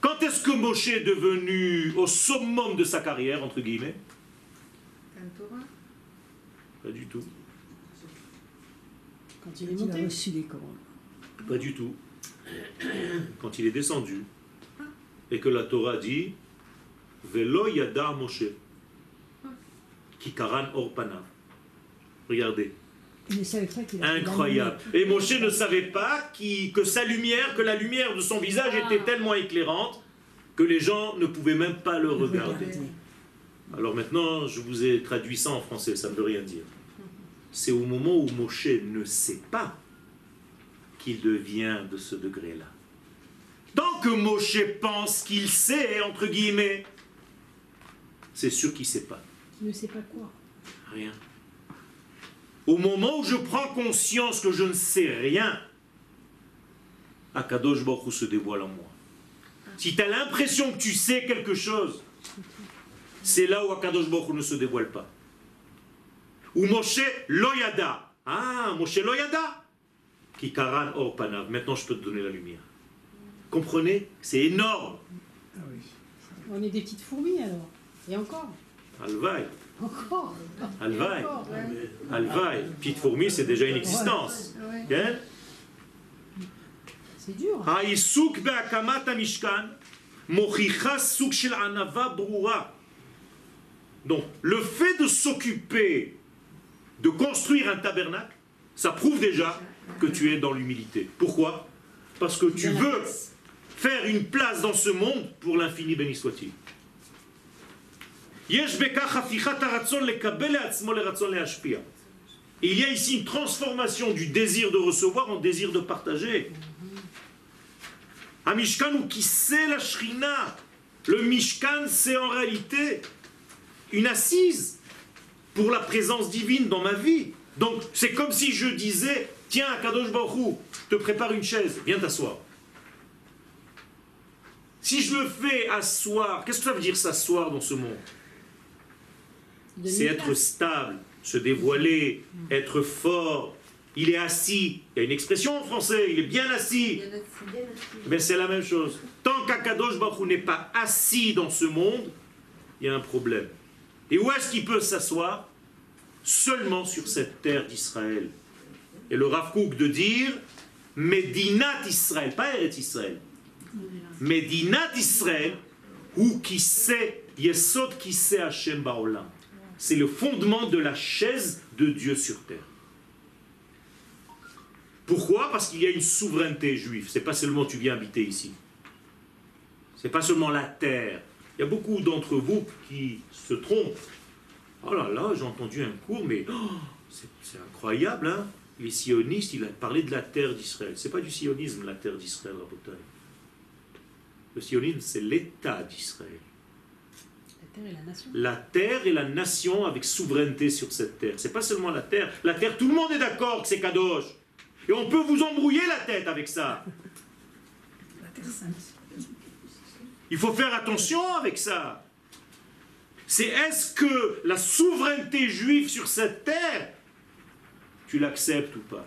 Quand est-ce que Moshe est devenu au summum de sa carrière, entre guillemets? Pas du tout. Quand il est Il a monté. reçu les commandes. Pas du tout. Quand il est descendu et que la Torah dit Velo yada Moshe Kikaran Orpana. Regardez, Il ne savait pas qu'il avait incroyable. Et Moshe ne savait pas qui- que sa lumière, que la lumière de son visage était tellement éclairante que les gens ne pouvaient même pas le regarder. Alors maintenant, je vous ai traduit ça en français, ça ne veut rien dire. C'est au moment où Moshe ne sait pas qu'il devient de ce degré-là. Tant que Moshe pense qu'il sait, entre guillemets, c'est sûr qu'il ne sait pas. Ne sait pas quoi. Rien. Au moment où je prends conscience que je ne sais rien, Akadosh Baruch se dévoile en moi. Si tu as l'impression que tu sais quelque chose, c'est là où Akadosh Baruch ne se dévoile pas. Ou Moshe Loyada. Ah, Moshe Loyada. Qui karan or panav. Maintenant, je peux te donner la lumière. Comprenez? C'est énorme. Ah oui. On est des petites fourmis alors. Et encore. Alvaï. Encore Alvaï. Ouais. Alvaï. Petite fourmi, c'est déjà une existence. Ouais. כן? C'est dur. העיסוק בהקמת המשכן מוכיחה סוג של ענווה ברורה. Donc, le fait de s'occuper de construire un tabernacle, ça prouve déjà que tu es dans l'humilité. Pourquoi Parce que tu veux faire une place dans ce monde pour l'infini béni soit-il. יש בכך הפיכת הרצון לקבל לעצמו לרצון להשפיע. Et il y a ici une transformation du désir de recevoir en désir de partager. Mishkan ou qui c'est la Shrina Le Mishkan, c'est en réalité une assise pour la présence divine dans ma vie. Donc, c'est comme si je disais Tiens, Kadosh Baruch te prépare une chaise, viens t'asseoir. Si je le fais asseoir, qu'est-ce que ça veut dire s'asseoir dans ce monde Donner C'est être stable, se dévoiler, être fort. Il est assis. Il y a une expression en français, il est bien assis. Mais c'est la même chose. Tant qu'Akadosh Baruch n'est pas assis dans ce monde, il y a un problème. Et où est-ce qu'il peut s'asseoir? Seulement sur cette terre d'Israël. Et le Rav Kook de dire Medinat Israël, pas Eretz Israël. Medinat Israël, ou qui sait, Yesod qui sait Hashem Baolam. C'est le fondement de la chaise de Dieu sur terre. Pourquoi? Parce qu'il y a une souveraineté juive. C'est pas seulement tu viens habiter ici. C'est pas seulement la terre. Il y a beaucoup d'entre vous qui se trompent. Oh là là, j'ai entendu un cours, mais oh, c'est incroyable, hein Les sionistes, il a parlé de la terre d'Israël. C'est pas du sionisme, la terre d'Israël, Rabotai. Le sionisme, c'est l'État d'Israël. La terre et la nation. Avec souveraineté sur cette terre. C'est pas seulement la terre. La terre, tout le monde est d'accord que c'est Kadosh. Et on peut vous embrouiller la tête avec ça. La Terre Sainte. Il faut faire attention avec ça. C'est est-ce que la souveraineté juive sur cette terre, tu l'acceptes ou pas?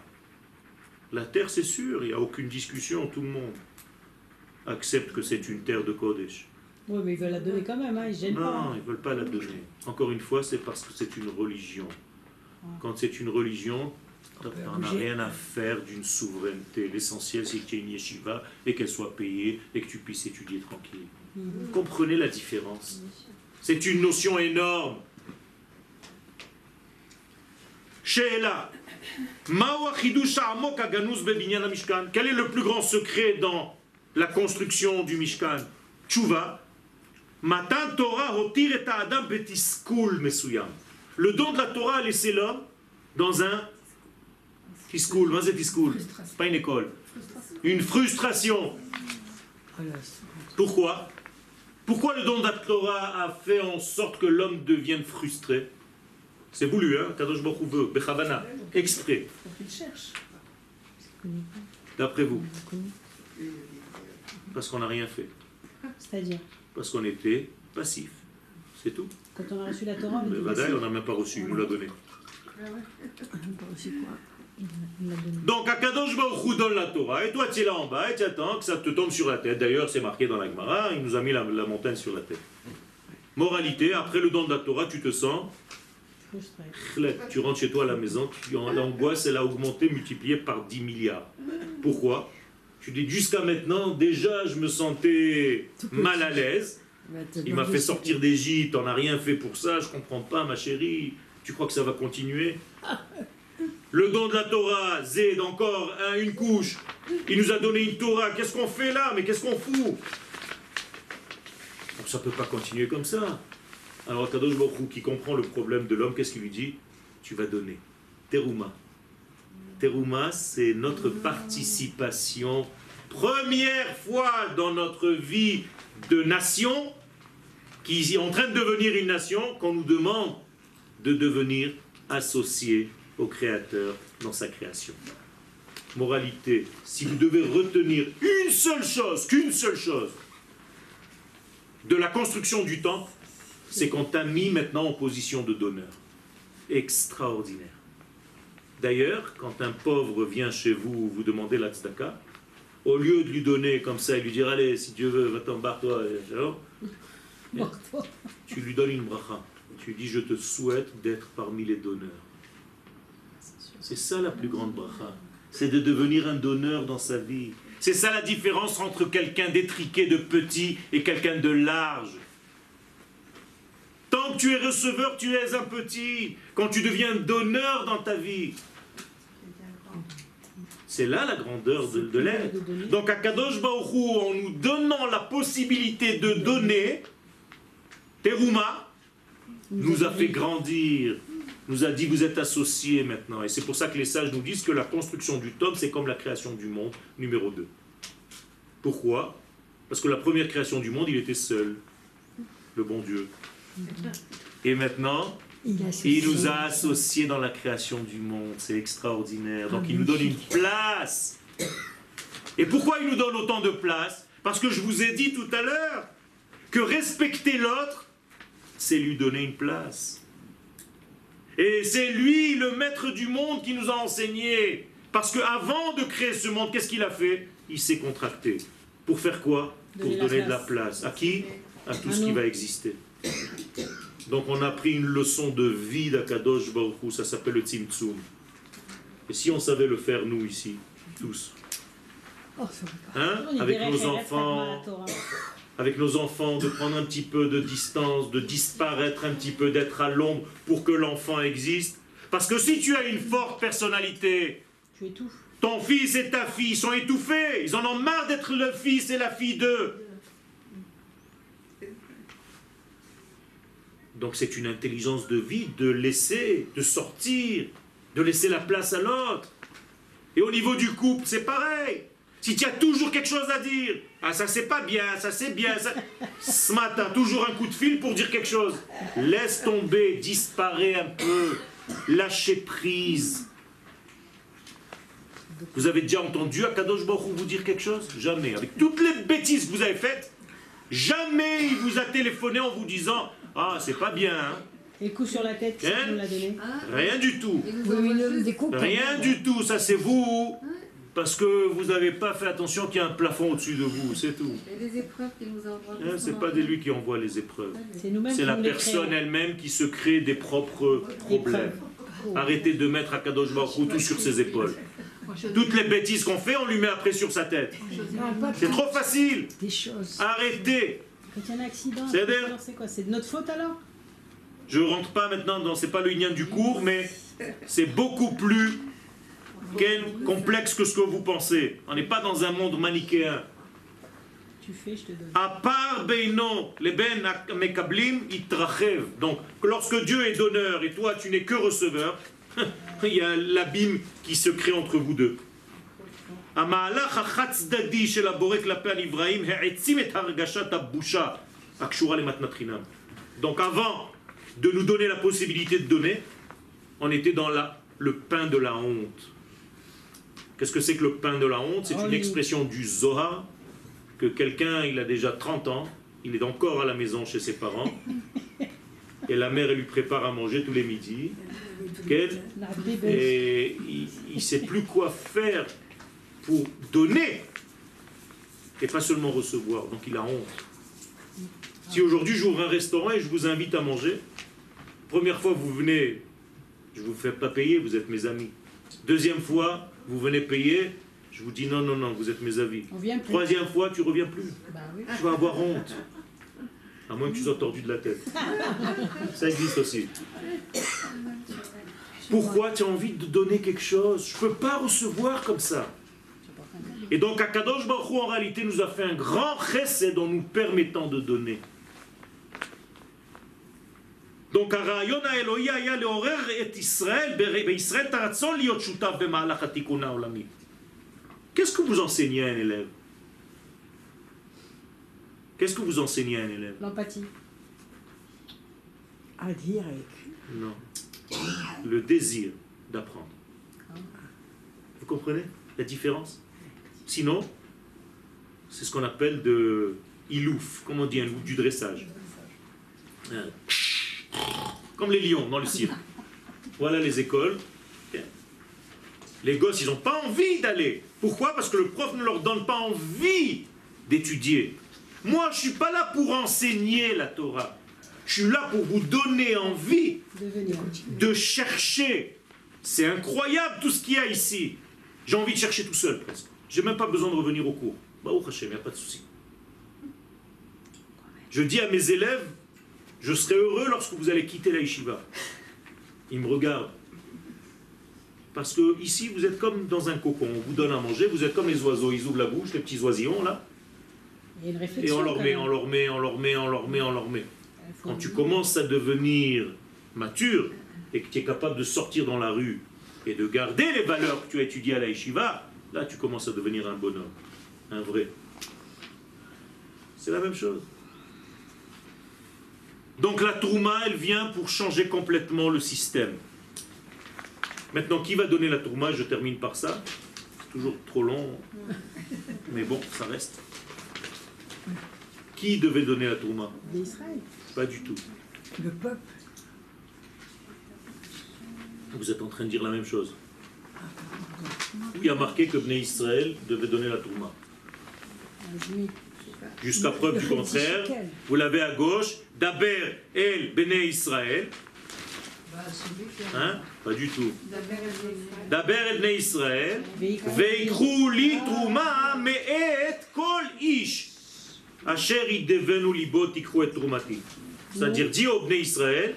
La terre, c'est sûr, il n'y a aucune discussion, tout le monde accepte que c'est une terre de Kodesh. Oui, mais ils veulent la donner quand même, hein. ils gênent pas. Non, hein. ils ne veulent pas la donner. Encore une fois, c'est parce que c'est une religion. Quand c'est une religion, on n'a rien à faire d'une souveraineté. L'essentiel, c'est qu'il y ait une yeshiva et qu'elle soit payée et que tu puisses étudier tranquille. Mhm. Comprenez la différence. C'est une notion énorme. Sheela. Quel est le plus grand secret dans la construction du Mishkan? Tchouva. Matan Torah hotir et betiskul mesuyam. Le don de la Torah a laissé l'homme dans un c'est tiskul. C'est pas une école. Une frustration. C'est- Pourquoi? Pourquoi le don de la Torah a fait en sorte que l'homme devienne frustré? C'est voulu, hein? Kadosh Baruch veut, Bechavana, exprès, d'après vous. Parce qu'on n'a rien fait. C'est-à-dire, Parce qu'on était passif. C'est tout. quand on a reçu la Torah, on Vadaï, passif. on n'a même pas reçu, il nous l'a donné. Pas aussi quoi. Il l'a donné. Donc, Akadosh Baruch donne la Torah, et toi tu es là en bas, et tu attends que ça te tombe sur la tête. D'ailleurs, c'est marqué dans la Gemara, il nous a mis la, la montagne sur la tête. Moralité, après le don de la Torah, tu te sens tu rentres chez toi à la maison, tu, l'angoisse elle a augmenté, multipliée par 10 milliards. Pourquoi? Tu dis jusqu'à maintenant, déjà je me sentais mal à l'aise. te Il m'a fait sortir d'Égypte, on n'a rien fait pour ça, je comprends pas ma chérie. Tu crois que ça va continuer? Le don de la Torah, Zed, encore hein, une couche. Il nous a donné une Torah, qu'est-ce qu'on fait là? Mais qu'est-ce qu'on fout? Ça peut pas continuer comme ça. Alors Kadosh Baruch qui comprend le problème de l'homme, qu'est-ce qu'il lui dit? Tu vas donner. Teruma. Teruma, c'est notre participation. Première fois dans notre vie de nation, qui est en train de devenir une nation, qu'on nous demande de devenir associé au Créateur dans sa création. Moralité, si vous devez retenir une seule chose, qu'une seule chose, de la construction du temple, c'est qu'on t'a mis maintenant en position de donneur. Extraordinaire. D'ailleurs, quand un pauvre vient chez vous vous demandez la tzedaka, au lieu de lui donner comme ça et lui dire allez, si Dieu veut, va-t'en, barre-toi, alors. Tu lui donnes une bracha. Tu lui dis, je te souhaite d'être parmi les donneurs. C'est ça la plus grande bracha. C'est de devenir un donneur dans sa vie. C'est ça la différence entre quelqu'un d'étriqué, de petit et quelqu'un de large. Tant que tu es receveur, tu es un petit. Quand tu deviens donneur dans ta vie, c'est là la grandeur de, de l'être. Donc à Kadosh Hu, en nous donnant la possibilité de donner, Teruma nous a fait grandir, nous a dit vous êtes associés maintenant. Et c'est pour ça que les sages nous disent que la construction du Tom, c'est comme la création du monde, numéro 2. Pourquoi? Parce que la première création du monde, il était seul, le bon Dieu. Et maintenant, Il, nous a associés dans la création du monde. C'est extraordinaire. Donc il nous donne une place. Et pourquoi il nous donne autant de place? Parce que je vous ai dit tout à l'heure que respecter l'autre, c'est lui donner une place. Et c'est lui, le maître du monde, qui nous a enseigné. Parce qu'avant de créer ce monde, qu'est-ce qu'il a fait? Il s'est contracté. Pour faire quoi? Pour Donner de la place. À qui? À tout ce qui va exister. Donc on a pris une leçon de vie d'Akadosh Baruch Hu, ça s'appelle le Tzimtzum. Et si on savait le faire nous ici, tous, Oh, hein, avec nos enfants, Torah. avec nos enfants, de prendre un petit peu de distance, de disparaître un petit peu, d'être à l'ombre pour que l'enfant existe. Parce que si tu as une forte personnalité, Tu étouffes. ton fils et ta fille sont étouffés, ils en ont marre d'être le fils et la fille d'eux. Donc c'est une intelligence de vie de laisser, de sortir, de laisser la place à l'autre. Et au niveau du couple, c'est pareil. Si tu as toujours quelque chose à dire, ah ça c'est pas bien, ça c'est bien, ce matin, toujours un coup de fil pour dire quelque chose. Laisse tomber, disparaît un peu, lâchez prise. Vous avez déjà entendu Akadosh Baruch vous dire quelque chose? Jamais. Avec toutes les bêtises que vous avez faites, jamais il vous a téléphoné en vous disant Ah, c'est pas bien, hein Et le coup sur la tête, qui Hein nous l'a donné Ah, Rien du tout. Rien du tout. Ça, c'est vous. Parce que vous n'avez pas fait attention qu'il y a un plafond au-dessus de vous, c'est tout. Et les épreuves qu'il nous envoie. Hein, c'est pas de lui qui envoie les épreuves. C'est nous-mêmes C'est qui la nous les personne elle-même qui se crée des propres problèmes. Arrêtez de mettre Akadosh Baruch Hu tout sur ses épaules. Toutes les bêtises qu'on fait, on lui met après sur sa tête. C'est trop facile. des choses. Arrêtez. Quand il y a un accident, C'est quoi de notre faute alors Je rentre pas maintenant dans, c'est pas le lien du cours, mais c'est beaucoup plus complexe que ce que vous pensez. On n'est pas dans un monde manichéen. Tu fais, je te donne. À part Beino, les Ben Mekablim, Itrachev. Donc, lorsque Dieu est donneur et toi tu n'es que receveur, il y a l'abîme qui se crée entre vous deux. המהלך החד-צדדי של הבורא כלפי הנבראים העצים את הרגשת הבושה הקשורה למתנת חינם. Donc avant de nous donner la possibilité de donner, on était dans la, le pain de la honte. Qu'est-ce que c'est que le pain de la honte C'est Oh, une oui. expression du Zohar que quelqu'un, il a déjà 30 ans, il est encore à la maison chez ses parents, et la mère elle lui prépare à manger tous les midis, qu'elle- La bébé. et il ne sait plus quoi faire pour donner et pas seulement recevoir. Donc il a honte. Si aujourd'hui j'ouvre un restaurant et je vous invite à manger, première fois vous venez, je ne vous fais pas payer, vous êtes mes amis. Deuxième fois, vous venez payer, je vous dis non, non, non, vous êtes mes amis. Troisième fois, tu reviens plus. Bah oui. Tu vas avoir honte. À moins que tu sois tordu de la tête. Ça existe aussi. Pourquoi tu as envie de donner quelque chose? Je ne peux pas recevoir comme ça. Et donc Akadosh Baruch Hu, en réalité, nous a fait un grand chesed en nous permettant de donner. Donc הרעיון האלוהי היה לעורר את ישראל, ב- בישראל את הרצון להיות שותף במהלך התיקון העולמי. Qu'est-ce que vous enseignez à un élève Qu'est-ce que vous enseignez à un élève L'empathie. À dire et écrire. Non. Le désir d'apprendre. Vous comprenez la différence Sinon, c'est ce qu'on appelle de ilouf, comme on dit, un loup du dressage. Euh, Comme les lions dans le cirque. Voilà les écoles. Les gosses, ils n'ont pas envie d'aller. Pourquoi? Parce que le prof ne leur donne pas envie d'étudier. Moi, je suis pas là pour enseigner la Torah. Je suis là pour vous donner envie de chercher. C'est incroyable tout ce qu'il y a ici. J'ai envie de chercher tout seul presque. J'ai même pas besoin de revenir au cours. Bah, oh Hachem, il n'y a pas de souci. Je dis à mes élèves, je serai heureux lorsque vous allez quitter la yeshiva. Ils me regardent. Parce que ici, vous êtes comme dans un cocon. On vous donne à manger, vous êtes comme les oiseaux. Ils ouvrent la bouche, les petits oisillons là. Et on leur met, on leur met, on leur met, on leur met, on leur met. Quand tu commences à devenir mature et que tu es capable de sortir dans la rue et de garder les valeurs que tu as étudiées à la yeshiva, là tu commences à devenir un bonhomme, un vrai. C'est la même chose. Donc la tourma, elle vient pour changer complètement le système. Maintenant, qui va donner la tourma Je termine par ça. C'est toujours trop long, mais bon, ça reste. Qui devait donner la tourma D'Israël. Pas du tout. Le peuple. Vous êtes en train de dire la même chose. Il y a marqué que Bnei Israël devait donner la juif. Jusqu'à preuve du contraire, vous l'avez à gauche, Daber El Bnei Israël. Hein? Pas du tout. Daber El Bnei Israël. Veikru li truma me'et kol ish. Asher idevenu libo tikru et. C'est-à-dire, dis au Bnei Israël,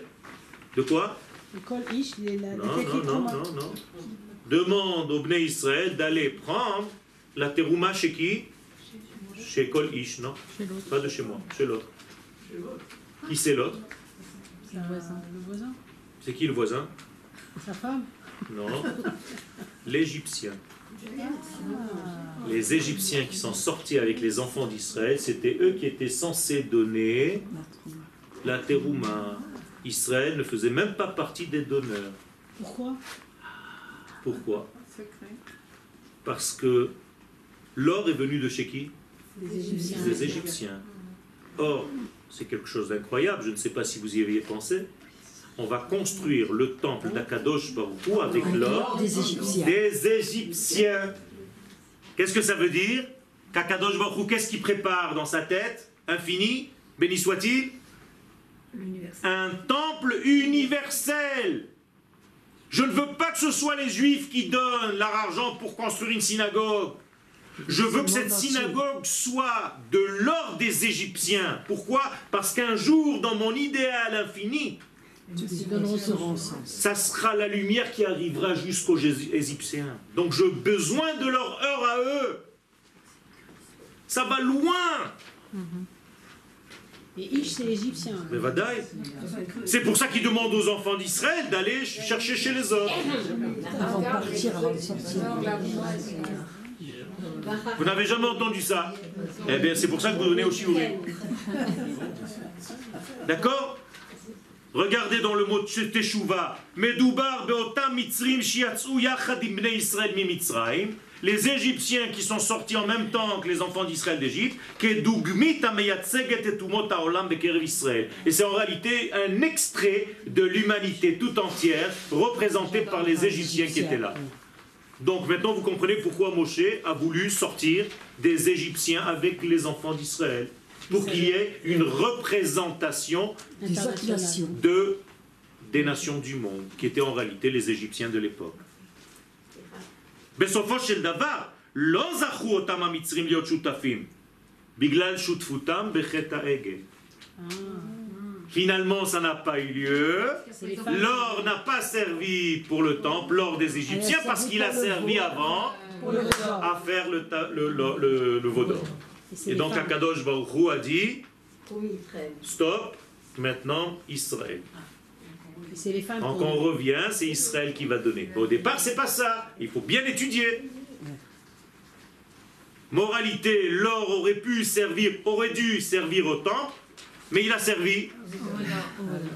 de quoi? Non, non, non, non, non. Demande au Bnei Israël d'aller prendre la terouma chez qui? Chez Kol Ish, non? Pas de chez moi, chez l'autre. Qui c'est l'autre? Voisin. Le voisin. C'est qui le voisin? Sa femme. Non. L'Égyptien. Les Égyptiens qui sont sortis avec les enfants d'Israël, c'était eux qui étaient censés donner la terouma. Israël ne faisait même pas partie des donneurs. Pourquoi? Pourquoi Secret. Parce que l'or est venu de chez qui Les Égyptiens. des Égyptiens. Or, c'est quelque chose d'incroyable, je ne sais pas si vous y aviez pensé. On va construire le temple d'Akadosh Baruch Hu avec l'or Des Égyptiens. des Égyptiens. Qu'est-ce que ça veut dire Qu'Akadosh Baruch Hu, qu'est-ce qu'il prépare dans sa tête Infini, béni soit-il Un temple universel. Je ne veux pas que ce soit les Juifs qui donnent leur argent pour construire une synagogue. Je veux que cette synagogue soit de l'or des Égyptiens. Pourquoi? Parce qu'un jour, dans mon idéal infini, ça sera la lumière qui arrivera jusqu'aux Égyptiens. Donc j'ai besoin de leur heure à eux. Ça va loin. Et ish, c'est égyptien. Mais Vadaï. C'est pour ça qu'ils demandent aux enfants d'Israël d'aller ch- chercher chez les autres. Avant de partir, avant de sortir. Vous n'avez jamais entendu ça Eh bien, c'est pour ça que vous donnez au shiurim. D'accord? Regardez dans le mot Teshuva. Medoubar beotam mitzrim shiatsu yachad im bnei Israël mi Mitzrayim. Les Égyptiens qui sont sortis en même temps que les enfants d'Israël d'Égypte, et c'est en réalité un extrait de l'humanité tout entière représentée par les Égyptiens qui étaient là. Donc maintenant vous comprenez pourquoi Moshe a voulu sortir des Égyptiens avec les enfants d'Israël. Pour qu'il y ait une représentation de, des nations du monde, qui étaient en réalité les Égyptiens de l'époque. בסופו של דבר, לא זכו אותם המצרים להיות שותפים, בגלל שותפותם בחטא העגל. Finalement, ça n'a pas eu lieu. C'est les femmes. L'or n'a pas servi pour le temple, l'or des Égyptiens, Elle a parce servi qu'il a pour le servi veau. avant Pour le ressort. à faire le, ta- le, le, le- le veau d'or. Et c'est Et les donc femmes. Akadosh Baruch Hu a dit stop, maintenant Israël. C'est les femmes Donc on revient, c'est Israël qui va donner. Au départ, c'est pas ça. Il faut bien étudier. Moralité, l'or aurait pu servir, aurait dû servir au temple, mais il a servi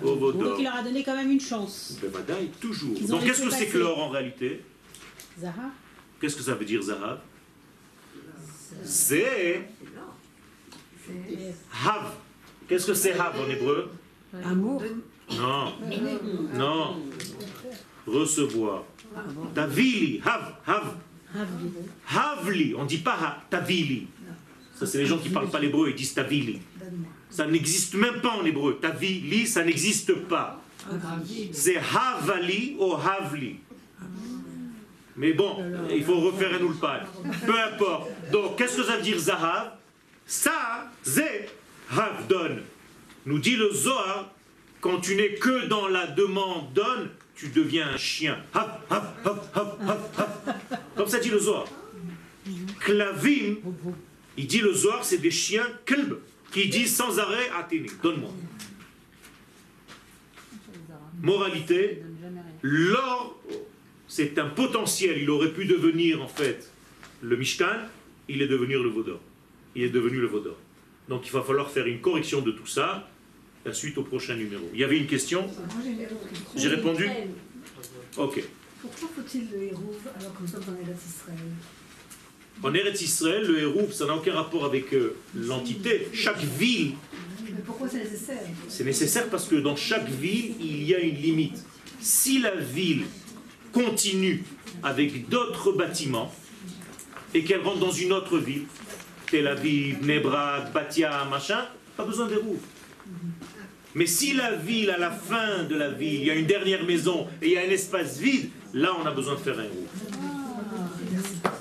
au veau Donc il leur a donné quand même une chance. Ben, toujours. Ils Donc qu'est-ce que c'est que l'or en réalité? Zahra Qu'est-ce que ça veut dire Zahav C'est Hav. Qu'est-ce que c'est Hav en hébreu? Amour. Non. Non. Recevoir. Tavili. Hav. Hav. Havli. On ne dit pas Tavili. Ça, c'est les gens qui parlent pas l'hébreu, ils disent Tavili. Ça n'existe même pas en hébreu. Tavili, ça n'existe pas. C'est Havali ou Havli. Mais bon, il faut refaire un ulpan. Peu importe. Donc, qu'est-ce que ça veut dire Zahav? Ça, c'est Havdon. Nous dit le Zohar, quand tu n'es que dans la demande donne, tu deviens un chien. Hav, hav, hav, hav, hav, hav. Comme ça dit le Zohar. Klavim, il dit le Zohar, c'est des chiens kelb qui disent sans arrêt Athénée, donne-moi. Moralité, l'or, c'est un potentiel. Il aurait pu devenir en fait le Mishkan, il est devenu le Vaudor. Il est devenu le Vaudor. Donc il va falloir faire une correction de tout ça, la suite au prochain numéro. Il y avait une question J'ai répondu Ok. Pourquoi faut-il le Hérouv alors que nous sommes dans Eretz Israël? En Eretz Israël, le Hérouf, ça n'a aucun rapport avec euh, l'entité. Chaque ville, Mais pourquoi c'est nécessaire? c'est nécessaire parce que dans chaque ville, il y a une limite. Si la ville continue avec d'autres bâtiments et qu'elle rentre dans une autre ville, Tel Aviv, Nebrak, Batia, machin, pas besoin des roues. Mais si la ville, à la fin de la ville, il y a une dernière maison et il y a un espace vide, là on a besoin de faire un roux. Ah,